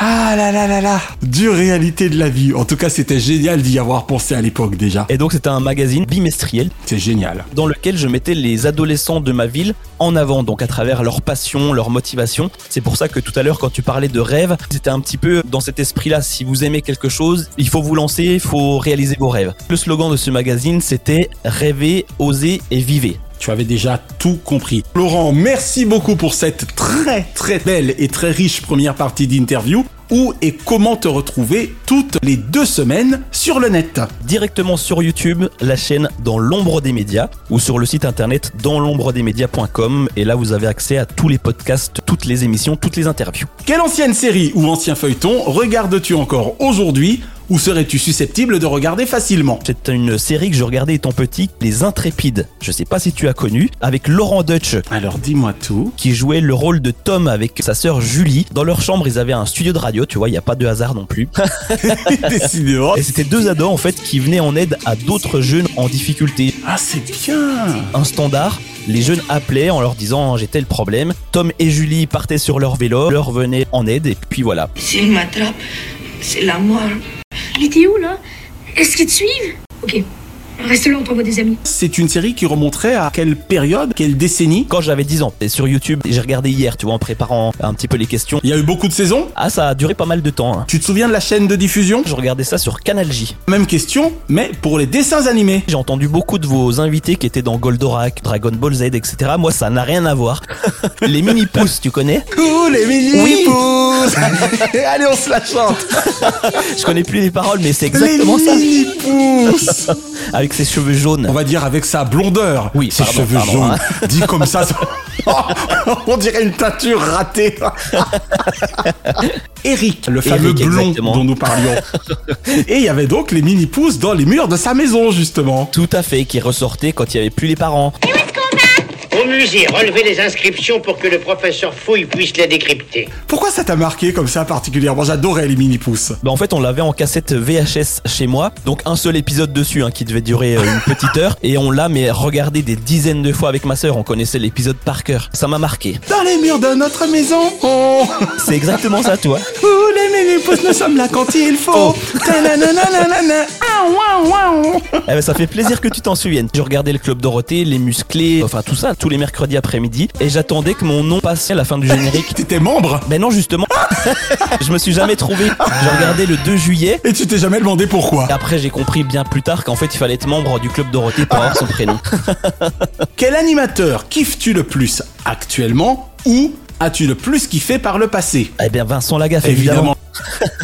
Ah là là là là. Dure réalité de la vie. En tout cas, c'était génial d'y avoir pensé à l'époque déjà.
Et donc c'était un magazine bimestriel
C'est génial.
dans lequel je mettais les adolescents de ma ville en avant, donc à travers leur passion, leur motivation. C'est pour ça que tout à l'heure, quand tu parlais de rêve, c'était un petit peu dans cet esprit-là. Si vous aimez quelque chose, il faut vous lancer, il faut réaliser vos rêves. Le slogan de ce magazine, c'était rêver, oser et vivez.
Tu avais déjà tout compris. Laurent, merci beaucoup pour cette très très belle et très riche première partie d'interview. Où et comment te retrouver toutes les deux semaines sur le net.
Directement sur YouTube, la chaîne Dans l'ombre des médias ou sur le site internet dans l'ombredesmédias.com et là vous avez accès à tous les podcasts, toutes les émissions, toutes les interviews.
Quelle ancienne série ou ancien feuilleton regardes-tu encore aujourd'hui? Ou serais-tu susceptible de regarder facilement
C'est une série que je regardais étant petit, Les Intrépides. Je sais pas si tu as connu, avec Laurent Deutsch.
Alors dis-moi tout.
Qui jouait le rôle de Tom avec sa sœur Julie. Dans leur chambre, ils avaient un studio de radio, tu vois, il n'y a pas de hasard non plus.
Décidément.
Et c'était deux ados en fait qui venaient en aide à d'autres jeunes en difficulté.
Ah c'est bien
Un standard. Les jeunes appelaient en leur disant j'ai tel problème. Tom et Julie partaient sur leur vélo, leur venaient en aide et puis voilà.
S'il m'attrape, c'est la mort. Il était où là? Est-ce qu'ils te suivent? Ok. Reste là, on t'envoie des amis.
C'est une série qui remonterait à quelle période, quelle décennie?
Quand j'avais 10 ans, et sur YouTube, j'ai regardé hier, tu vois, en préparant un petit peu les questions.
Il y a eu beaucoup de saisons
Ah, ça a duré pas mal de temps. hein.
Tu te souviens de la chaîne de diffusion?
Je regardais ça sur Canal J.
Même question, mais pour les dessins animés.
J'ai entendu beaucoup de vos invités qui étaient dans Goldorak, Dragon Ball Z, etc. Moi, ça n'a rien à voir. les mini pouces, tu connais?
Ouh, les mini
Oui.
pouces Allez, on se la chante
Je connais plus les paroles, mais c'est exactement
les
ça.
mini pouces
Avec ses cheveux jaunes.
On va dire avec sa blondeur.
Oui,
ses
pardon,
cheveux
pardon,
jaunes.
hein.
Dit comme ça, ça- on dirait une teinture ratée. Eric, le fameux
Eric,
blond
exactement.
dont nous parlions. Et il y avait donc les mini pouces dans les murs de sa maison, justement.
Tout à fait, qui ressortait quand il y avait plus les parents.
Au musée, relevez les inscriptions pour que le professeur Fouille puisse les décrypter.
Pourquoi ça t'a marqué comme ça particulièrement? J'adorais les mini pouces.
Bah en fait on l'avait en cassette VHS chez moi, donc un seul épisode dessus hein, qui devait durer euh, une petite heure, et on l'a mais regardé des dizaines de fois avec ma sœur, on connaissait l'épisode par cœur. Ça m'a marqué.
Dans les murs de notre maison, oh
C'est exactement ça toi.
Ouh, les mini pouces, nous sommes là quand il faut.
Oh.
Ah, ouah, ouah.
Eh ben, ça fait plaisir que tu t'en souviennes. Je regardais le Club Dorothée, les musclés, enfin tout ça, tous les mercredis après-midi, et j'attendais que mon nom passe à la fin du générique.
T'étais membre
Ben non justement, je me suis jamais trouvé. J'ai regardé le 2 juillet.
Et tu t'es jamais demandé pourquoi
Et après j'ai compris bien plus tard qu'en fait il fallait être membre du Club Dorothée pour avoir son prénom.
Quel animateur kiffes-tu le plus actuellement ou as-tu le plus kiffé par le passé?
Eh bien Vincent Lagaffe évidemment.
Évidemment.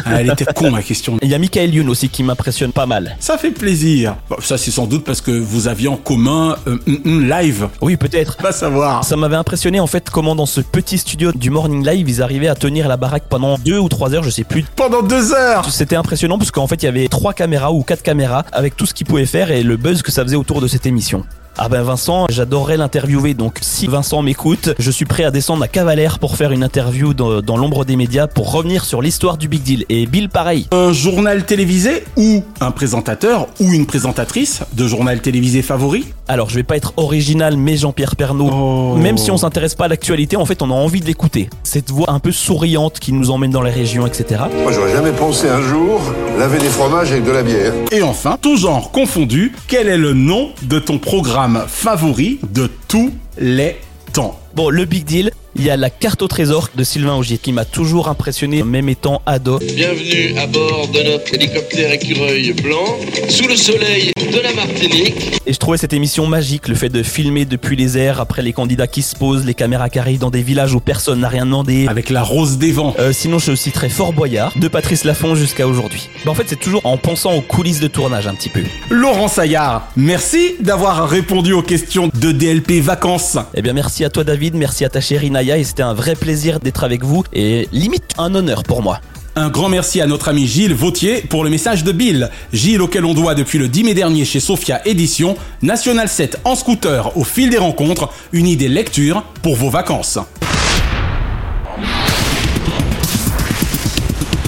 Ah, elle était con ma question.
Il y a Michael Youn aussi qui m'impressionne pas mal.
Ça fait plaisir. Bon, ça c'est sans doute parce que vous aviez en commun euh, un- un live.
Oui peut-être.
Va savoir.
Ça m'avait impressionné en fait comment dans ce petit studio du Morning Live ils arrivaient à tenir la baraque pendant deux ou trois heures, je sais plus.
Pendant deux heures?
C'était impressionnant parce qu'en fait il y avait trois caméras ou quatre caméras avec tout ce qu'ils pouvaient faire et le buzz que ça faisait autour de cette émission. Ah ben Vincent, j'adorerais l'interviewer, donc si Vincent m'écoute, je suis prêt à descendre à Cavalère pour faire une interview dans, dans l'ombre des médias pour revenir sur l'histoire du Big Deal. Et Bill pareil.
Un journal télévisé ou un présentateur ou une présentatrice de journal télévisé favori?
Alors je vais pas être original mais Jean-Pierre Pernaud,
Oh.
même si on s'intéresse pas à l'actualité, en fait on a envie de l'écouter. Cette voix un peu souriante qui nous emmène dans les régions, etc.
Moi, j'aurais jamais pensé un jour laver des fromages avec de la bière.
Et enfin, tout genre confondu, quel est le nom de ton programme? Favori de tous les temps
Bon, le Big Deal, il y a la carte au trésor de Sylvain Augier qui m'a toujours impressionné, même étant ado.
Bienvenue à bord de notre hélicoptère écureuil blanc, sous le soleil de la Martinique.
Et je trouvais cette émission magique, le fait de filmer depuis les airs, après les candidats qui se posent, les caméras qui arrivent dans des villages où personne n'a rien demandé.
Avec la rose des vents.
Euh, sinon, je citerai Fort Boyard, de Patrice Laffont jusqu'à aujourd'hui. Bah, en fait, c'est toujours en pensant aux coulisses de tournage un petit peu.
Laurent Saillard, merci d'avoir répondu aux questions de DLP Vacances.
Eh bien, merci à toi David, merci à ta chérie Naya, et c'était un vrai plaisir d'être avec vous, et limite un honneur pour moi.
Un grand merci à notre ami Gilles Vautier pour le message de Bill. Gilles auquel on doit depuis le 10 mai dernier chez Sophia Édition, National 7 en scooter au fil des rencontres, une idée lecture pour vos vacances.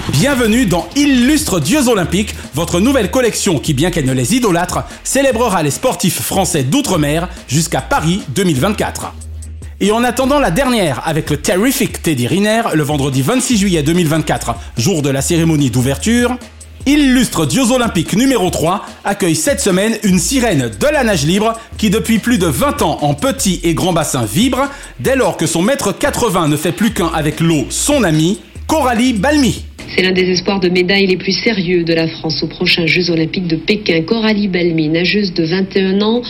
Bienvenue dans Illustre Dieux Olympiques, votre nouvelle collection qui, bien qu'elle ne les idolâtre, célébrera les sportifs français d'outre-mer jusqu'à Paris 2024. Et en attendant la dernière avec le terrific Teddy Riner le vendredi 26 juillet 2024, jour de la cérémonie d'ouverture, Illustre Dieux Olympiques numéro 3 accueille cette semaine une sirène de la nage libre qui depuis plus de 20 ans en petit et grand bassin vibre dès lors que son mètre 80 ne fait plus qu'un avec l'eau son ami, Coralie Balmy.
C'est l'un des espoirs de médaille les plus sérieux de la France aux prochains Jeux Olympiques de Pékin. Coralie Balmy, nageuse de 21 ans,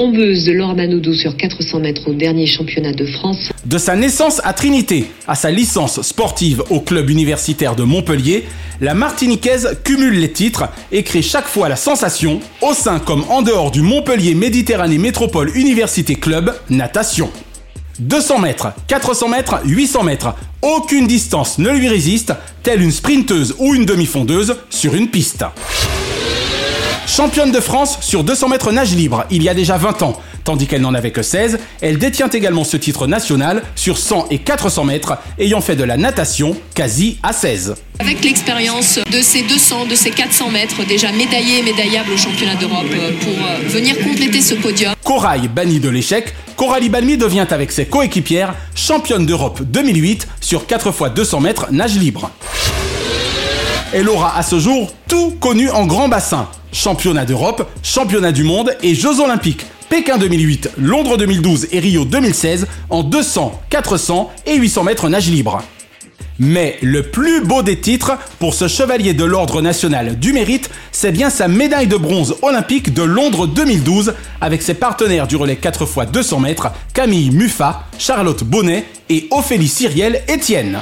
tombeuse de sur 400 mètres au dernier championnat de France.
De sa naissance à Trinité à sa licence sportive au club universitaire de Montpellier, la Martiniquaise cumule les titres et crée chaque fois la sensation, au sein comme en dehors du Montpellier Méditerranée Métropole Université Club Natation. 200 mètres, 400 mètres, 800 mètres, aucune distance ne lui résiste, telle une sprinteuse ou une demi-fondeuse sur une piste. Championne de France sur 200 mètres nage libre il y a déjà 20 ans, tandis qu'elle n'en avait que 16, elle détient également ce titre national sur 100 et 400 mètres, ayant fait de la natation quasi à 16.
Avec l'expérience de ces 200, de ces 400 mètres, déjà médaillés et médaillables au championnat d'Europe, euh, pour euh, venir compléter ce podium.
Corail bannie de l'échec, Coralie Balmy devient avec ses coéquipières championne d'Europe 2008 sur 4 x 200 mètres nage libre. Elle aura à ce jour tout connu en grand bassin. Championnat d'Europe, championnat du monde et Jeux olympiques. Pékin 2008, Londres 2012 et Rio 2016 en 200, 400 et 800 mètres nage libre. Mais le plus beau des titres pour ce chevalier de l'Ordre national du mérite, c'est bien sa médaille de bronze olympique de Londres 2012 avec ses partenaires du relais 4 x 200 mètres, Camille Muffat, Charlotte Bonnet et Ophélie Cyrielle Etienne.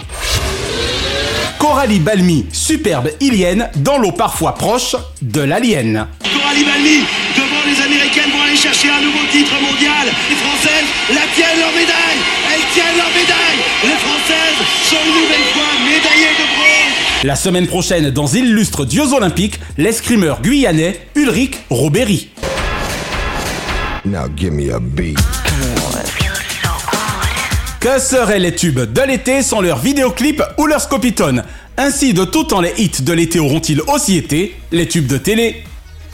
Coralie Balmy, superbe ilienne, dans l'eau parfois proche de l'alien.
Coralie Balmy devant les Américaines vont aller chercher un nouveau titre mondial. Les Françaises la tiennent leur médaille. Elles tiennent leur médaille. Les Françaises sont une nouvelle fois médaillées de bronze.
La semaine prochaine, dans Illustre Dieux Olympiques, l'escrimeur guyanais Ulrich Robéry.
Now give me a beat.
Que seraient les tubes de l'été sans leurs vidéoclips ou leurs scopitones Ainsi, de tout temps, les hits de l'été auront-ils aussi été les tubes de télé?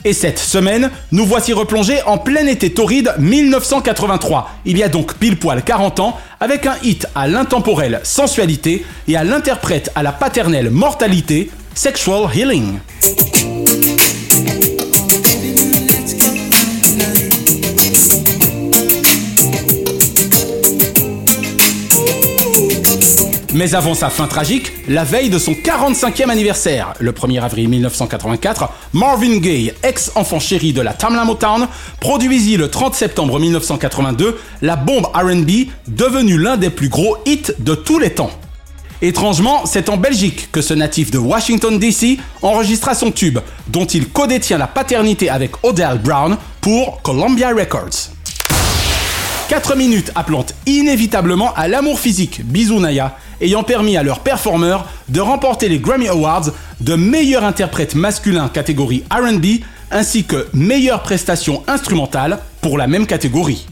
Et cette semaine, nous voici replongés en plein été torride 1983. Il y a donc pile poil 40 ans, avec un hit à l'intemporelle sensualité et à l'interprète à la paternelle mortalité, Sexual Healing. Mais avant sa fin tragique, la veille de son 45e anniversaire, le 1er avril 1984, Marvin Gaye, ex-enfant chéri de la Tamla Motown, produisit le 30 septembre 1982 la bombe RB devenue l'un des plus gros hits de tous les temps. Étrangement, c'est en Belgique que ce natif de Washington DC enregistra son tube, dont il codétient la paternité avec Odell Brown pour Columbia Records. 4 minutes appelant inévitablement à l'amour physique, bisous Naya, ayant permis à leur performeur de remporter les Grammy Awards de meilleur interprète masculin catégorie RB ainsi que meilleure prestation instrumentale pour la même catégorie.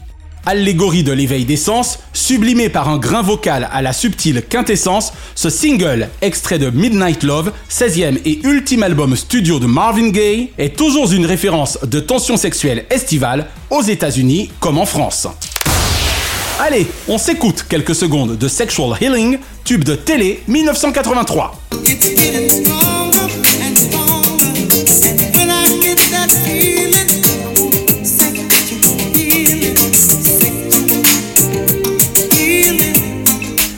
Allégorie de l'éveil des sens, sublimé par un grain vocal à la subtile quintessence, ce single, extrait de Midnight Love, 16e et ultime album studio de Marvin Gaye, est toujours une référence de tension sexuelle estivale aux États-Unis comme en France. Allez, on s'écoute quelques secondes de Sexual Healing, tube de télé 1983.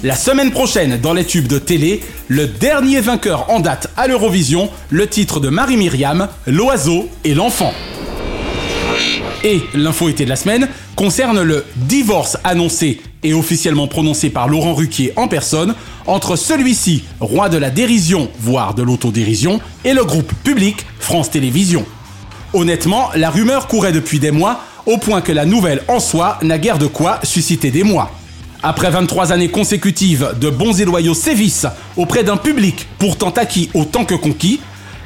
La semaine prochaine, dans les tubes de télé, le dernier vainqueur en date à l'Eurovision, le titre de Marie-Myriam, L'oiseau et l'enfant. Et l'info été de la semaine concerne le divorce annoncé et officiellement prononcé par Laurent Ruquier en personne entre celui-ci, roi de la dérision, voire de l'autodérision, et le groupe public France Télévisions. Honnêtement, la rumeur courait depuis des mois, au point que la nouvelle en soi n'a guère de quoi susciter des mois. Après 23 années consécutives de bons et loyaux sévices auprès d'un public pourtant acquis autant que conquis,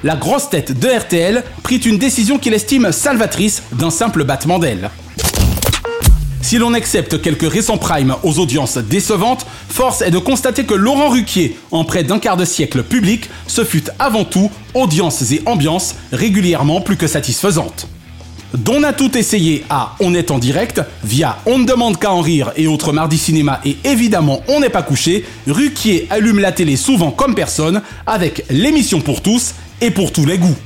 la grosse tête de RTL prit une décision qu'il estime salvatrice d'un simple battement d'aile. Si l'on accepte quelques récents primes aux audiences décevantes, force est de constater que Laurent Ruquier, en près d'un quart de siècle public, ce fut avant tout audiences et ambiances régulièrement plus que satisfaisantes. D'on a tout essayé à On est en direct, via On ne demande qu'à en rire et autres mardi cinéma et évidemment On n'est pas couché, Ruquier allume la télé souvent comme personne avec l'émission pour tous et pour tous les goûts.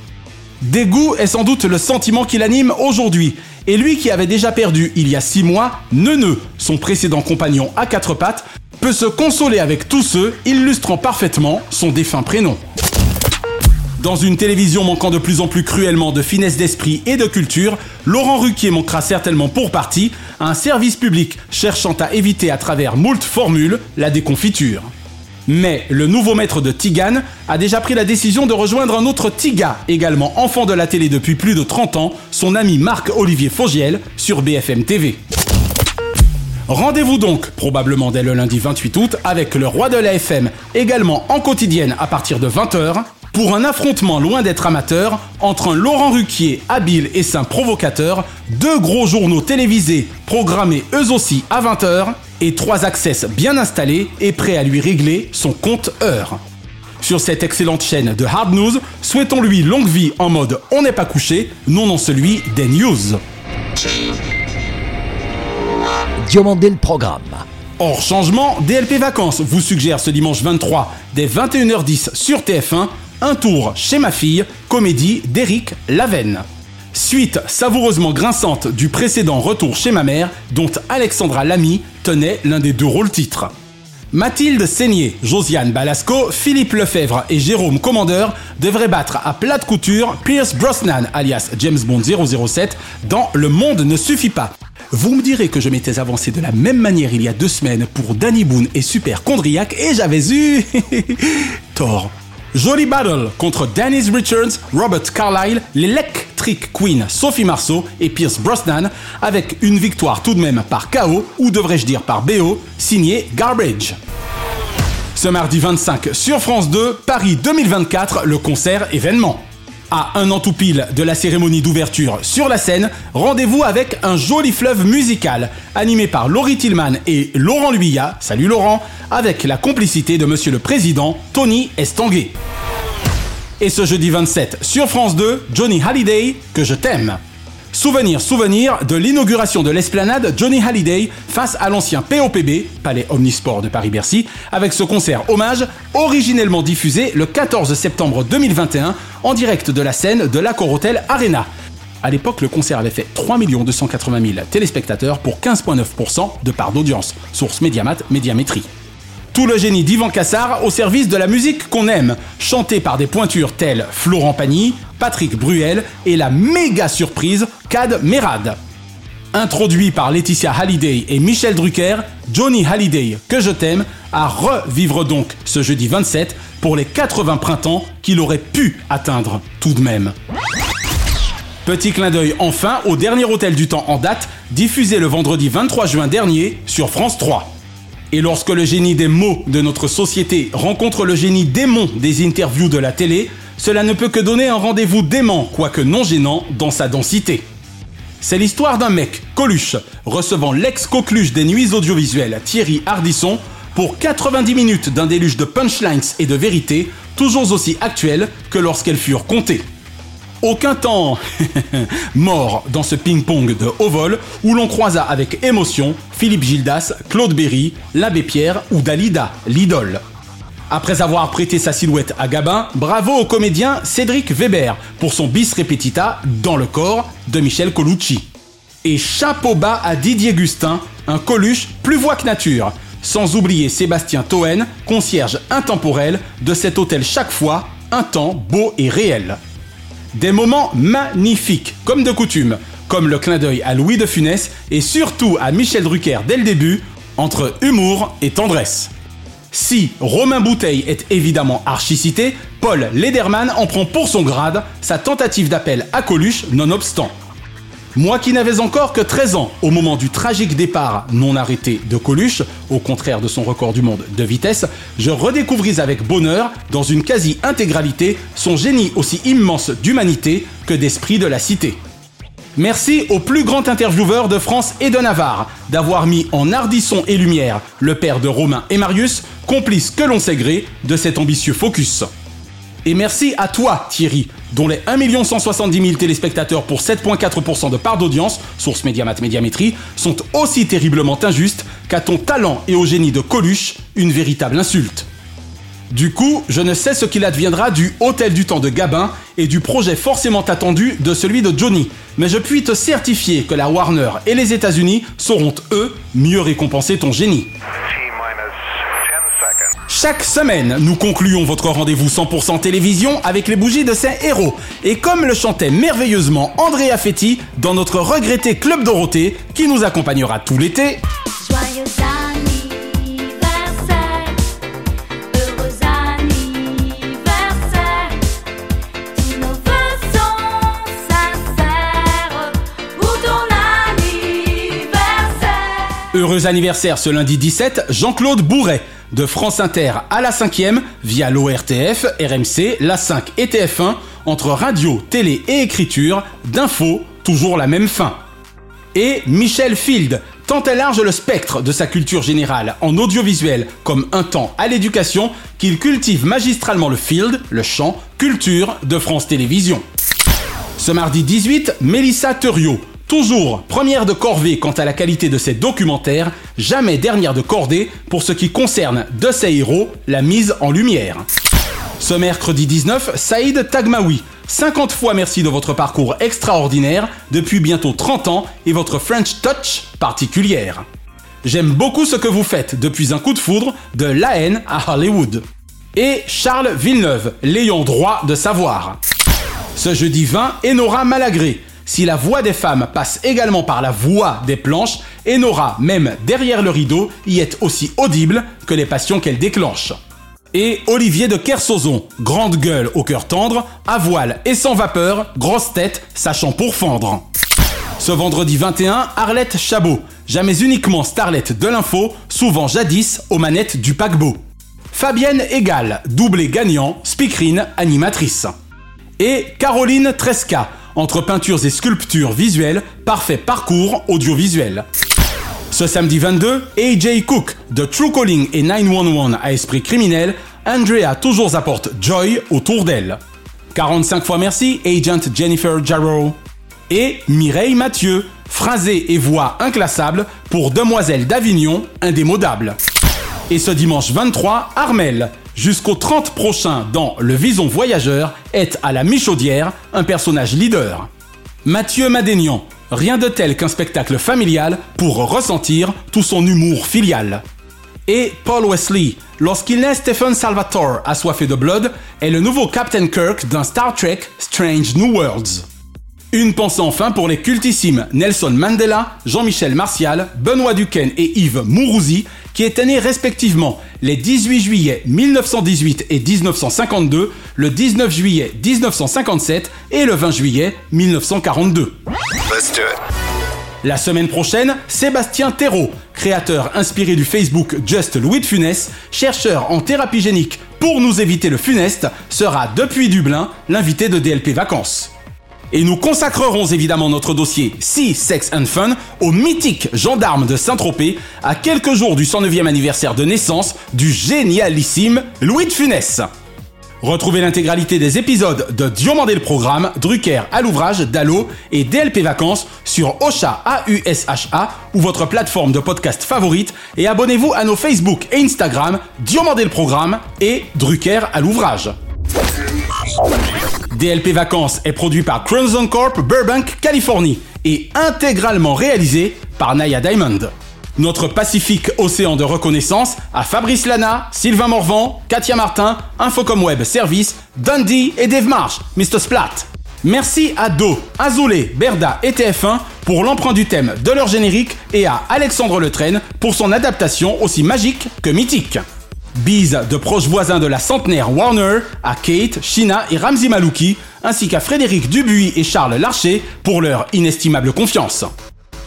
Dégoût est sans doute le sentiment qui l'anime aujourd'hui. Et lui qui avait déjà perdu il y a six mois, Neuneu, son précédent compagnon à quatre pattes, peut se consoler avec tous ceux illustrant parfaitement son défunt prénom. Dans une télévision manquant de plus en plus cruellement de finesse d'esprit et de culture, Laurent Ruquier manquera certainement pour partie un service public cherchant à éviter à travers moult formules la déconfiture. Mais le nouveau maître de Tigane a déjà pris la décision de rejoindre un autre Tiga, également enfant de la télé depuis plus de 30 ans, son ami Marc-Olivier Fogiel, sur BFM TV. Rendez-vous donc, probablement dès le lundi 28 août, avec le roi de la FM, également en quotidienne à partir de 20h, pour un affrontement loin d'être amateur entre un Laurent Ruquier habile et sain provocateur, deux gros journaux télévisés programmés eux aussi à 20h et trois access bien installés et prêts à lui régler son compte heure. Sur cette excellente chaîne de Hard News, souhaitons-lui longue vie en mode on n'est pas couché, non non celui des news.
Diomandé le programme.
Hors changement, DLP Vacances vous suggère ce dimanche 23 dès 21h10 sur TF1 un tour chez ma fille, comédie d'Éric Lavenne. Suite savoureusement grinçante du précédent retour chez ma mère, dont Alexandra Lamy tenait l'un des deux rôles titres. Mathilde Seigné, Josiane Balasco, Philippe Lefebvre et Jérôme Commandeur devraient battre à plate couture Pierce Brosnan, alias James Bond 007, dans Le Monde ne suffit pas. Vous me direz que je m'étais avancé de la même manière il y a deux semaines pour Danny Boone et Super Condriac et j'avais eu tort. Jolie battle contre Dennis Richards, Robert Carlyle, l'Electric Queen Sophie Marceau et Pierce Brosnan, avec une victoire tout de même par KO, ou devrais-je dire par BO, signé Garbage. Ce mardi 25 sur France 2, Paris 2024, le concert événement. À un an tout pile de la cérémonie d'ouverture sur la scène, rendez-vous avec un joli fleuve musical, animé par Laurie Tillman et Laurent Luyat, salut Laurent, avec la complicité de Monsieur le Président, Tony Estanguet. Et ce jeudi 27 sur France 2, Johnny Hallyday, que je t'aime. Souvenir, souvenir de l'inauguration de l'esplanade Johnny Hallyday face à l'ancien POPB, Palais Omnisport de Paris-Bercy, avec ce concert hommage originellement diffusé le 14 septembre 2021 en direct de la scène de l'Accor Hotel Arena. À l'époque, le concert avait fait 3 280 000 téléspectateurs pour 15,9% de part d'audience. Source Mediamat, Médiamétrie. Tout le génie d'Ivan Cassar au service de la musique qu'on aime, chantée par des pointures telles Florent Pagny, Patrick Bruel et la méga surprise Cad Merad. Introduit par Laetitia Hallyday et Michel Drucker, Johnny Hallyday, que je t'aime, à revivre donc ce jeudi 27 pour les 80 printemps qu'il aurait pu atteindre tout de même. Petit clin d'œil enfin au dernier hôtel du temps en date, diffusé le vendredi 23 juin dernier sur France 3. Et lorsque le génie des mots de notre société rencontre le génie démon des interviews de la télé, cela ne peut que donner un rendez-vous dément, quoique non gênant, dans sa densité. C'est l'histoire d'un mec, Coluche, recevant l'ex-coqueluche des nuits audiovisuelles, Thierry Hardisson, pour 90 minutes d'un déluge de punchlines et de vérité, toujours aussi actuelles que lorsqu'elles furent comptées. Aucun temps mort dans ce ping-pong de haut vol où l'on croisa avec émotion Philippe Gildas, Claude Berry, l'abbé Pierre ou Dalida, l'idole. Après avoir prêté sa silhouette à Gabin, bravo au comédien Cédric Weber pour son bis repetita dans le corps de Michel Colucci. Et chapeau bas à Didier Gustin, un Coluche plus voix que nature, sans oublier Sébastien Toen, concierge intemporel de cet hôtel chaque fois, un temps beau et réel. Des moments magnifiques, comme de coutume, comme le clin d'œil à Louis de Funès et surtout à Michel Drucker dès le début, entre humour et tendresse. Si Romain Bouteille est évidemment archi-cité, Paul Lederman en prend pour son grade sa tentative d'appel à Coluche nonobstant. Moi qui n'avais encore que 13 ans au moment du tragique départ non arrêté de Coluche, au contraire de son record du monde de vitesse, je redécouvris avec bonheur, dans une quasi-intégralité, son génie aussi immense d'humanité que d'esprit de la cité. Merci au plus grand intervieweur de France et de Navarre d'avoir mis en ardisson et lumière le père de Romain et Marius, complices que l'on sait gré de cet ambitieux focus. Et merci à toi, Thierry, dont les 1 170 000 téléspectateurs pour 7,4% de part d'audience, source Médiamat Médiamétrie, sont aussi terriblement injustes qu'à ton talent et au génie de Coluche, une véritable insulte. Du coup, je ne sais ce qu'il adviendra du Hôtel du Temps de Gabin et du projet forcément attendu de celui de Johnny, mais je puis te certifier que la Warner et les États-Unis sauront, eux, mieux récompenser ton génie. Chaque semaine, nous concluons votre rendez-vous 100% télévision avec les bougies de ces héros. Et comme le chantait merveilleusement Andrea Fetti dans notre regretté Club Dorothée, qui nous accompagnera tout l'été. Heureux anniversaire ce lundi 17, Jean-Claude Bourret. De France Inter à la 5ème, via l'ORTF, RMC, la 5 et TF1, entre radio, télé et écriture, d'infos, toujours la même fin. Et Michel Field, tant large le spectre de sa culture générale en audiovisuel comme un temps à l'éducation qu'il cultive magistralement le field, le champ, culture de France Télévisions. Ce mardi 18, Mélissa Thuriot, Toujours première de corvée quant à la qualité de ses documentaires, jamais dernière de cordée pour ce qui concerne de ses héros, la mise en lumière. Ce mercredi 19, Saïd Tagmaoui. 50 fois merci de votre parcours extraordinaire depuis bientôt 30 ans et votre French touch particulière. J'aime beaucoup ce que vous faites depuis un coup de foudre de La haine à Hollywood. Et Charles Villeneuve, l'ayant droit de savoir. Ce jeudi 20, Enora Malagré. Si la voix des femmes passe également par la voix des planches, Enora, même derrière le rideau, y est aussi audible que les passions qu'elle déclenche. Et Olivier de Kersozon, grande gueule au cœur tendre, à voile et sans vapeur, grosse tête, sachant pourfendre. Ce vendredi 21, Arlette Chabot, jamais uniquement starlette de l'info, souvent jadis aux manettes du paquebot. Fabienne Egal, doublé gagnant, speakerine, animatrice. Et Caroline Tresca, entre peintures et sculptures visuelles, parfait parcours audiovisuel. Ce samedi 22, AJ Cook de True Calling et 911 à esprit criminel, Andrea toujours apporte joy autour d'elle. 45 fois merci, Agent Jennifer Jarrow. Et Mireille Mathieu, phrasé et voix inclassable pour Demoiselle d'Avignon, indémodable. Et ce dimanche 23, Armel, jusqu'au 30 prochain dans Le Vison Voyageur, est à la Michaudière un personnage leader. Mathieu Madénian, rien de tel qu'un spectacle familial pour ressentir tout son humour filial. Et Paul Wesley, lorsqu'il naît Stephen Salvatore assoiffé de blood, est le nouveau Captain Kirk d'un Star Trek Strange New Worlds. Une pensée enfin pour les cultissimes Nelson Mandela, Jean-Michel Martial, Benoît Duquesne et Yves Mourouzi, qui étaient nés respectivement les 18 juillet 1918 et 1952, le 19 juillet 1957 et le 20 juillet 1942. La semaine prochaine, Sébastien Thérault, créateur inspiré du Facebook Just Louis de Funès, chercheur en thérapie génique pour nous éviter le funeste, sera depuis Dublin l'invité de DLP Vacances. Et nous consacrerons évidemment notre dossier Sea, Sex and Fun au mythique gendarme de Saint-Tropez à quelques jours du 109e anniversaire de naissance du génialissime Louis de Funès. Retrouvez l'intégralité des épisodes de Diomandé le Programme, Drucker à l'ouvrage, Dallo et DLP Vacances sur Ocha A-U-S-H-A ou votre plateforme de podcast favorite et abonnez-vous à nos Facebook et Instagram Diomandé le Programme et Drucker à l'ouvrage. DLP Vacances est produit par Crimson Corp Burbank, Californie et intégralement réalisé par Naya Diamond. Notre Pacifique Océan de reconnaissance à Fabrice Lana, Sylvain Morvan, Katia Martin, Infocom Web Service, Dundee et Dave Marsh, Mr. Splat. Merci à Do, Azoulay, Berda et TF1 pour l'emprunt du thème de leur générique et à Alexandre Letraine pour son adaptation aussi magique que mythique. Bise de proches voisins de la centenaire Warner à Kate, Shina et Ramzi Malouki, ainsi qu'à Frédéric Dubuis et Charles Larcher pour leur inestimable confiance.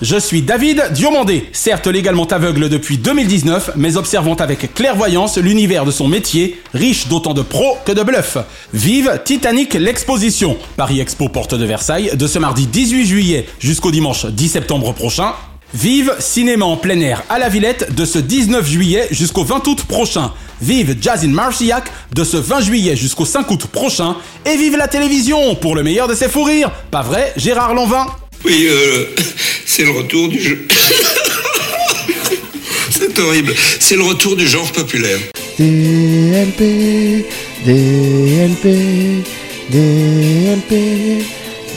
Je suis David Diomandé, certes légalement aveugle depuis 2019, mais observant avec clairvoyance l'univers de son métier, riche d'autant de pros que de bluffs. Vive Titanic l'exposition, Paris Expo Porte de Versailles, de ce mardi 18 juillet jusqu'au dimanche 10 septembre prochain. Vive Cinéma en plein air à la Villette de ce 19 juillet jusqu'au 20 août prochain. Vive Jazz in Marcillac de ce 20 juillet jusqu'au 5 août prochain. Et vive la télévision pour le meilleur de ses fous rires. Pas vrai, Gérard Lanvin?
Oui, euh, c'est le retour du jeu. c'est horrible. C'est le retour du genre populaire.
DLP, DLP, DLP,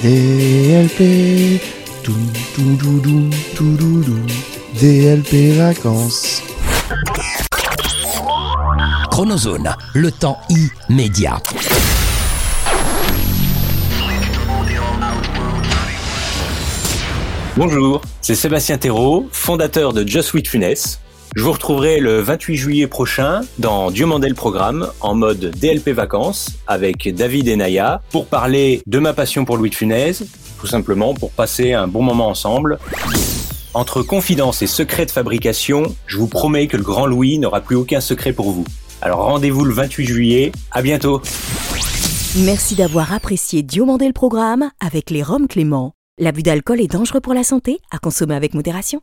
DLP, tout, tout, doudou, tout, doudou, DLP vacances.
Chronozone, le temps immédiat.
Bonjour, c'est Sébastien Thérault, fondateur de Just Sweet Funès. Je vous retrouverai le 28 juillet prochain dans Dieu Mandel Programme en mode DLP Vacances avec David et Naya pour parler de ma passion pour Louis de Funès, tout simplement pour passer un bon moment ensemble. Entre confidences et secrets de fabrication, je vous promets que le grand Louis n'aura plus aucun secret pour vous. Alors rendez-vous le 28 juillet, à bientôt
Merci d'avoir apprécié Diomandé le programme avec les Roms Clément. L'abus d'alcool est dangereux pour la santé, à consommer avec modération.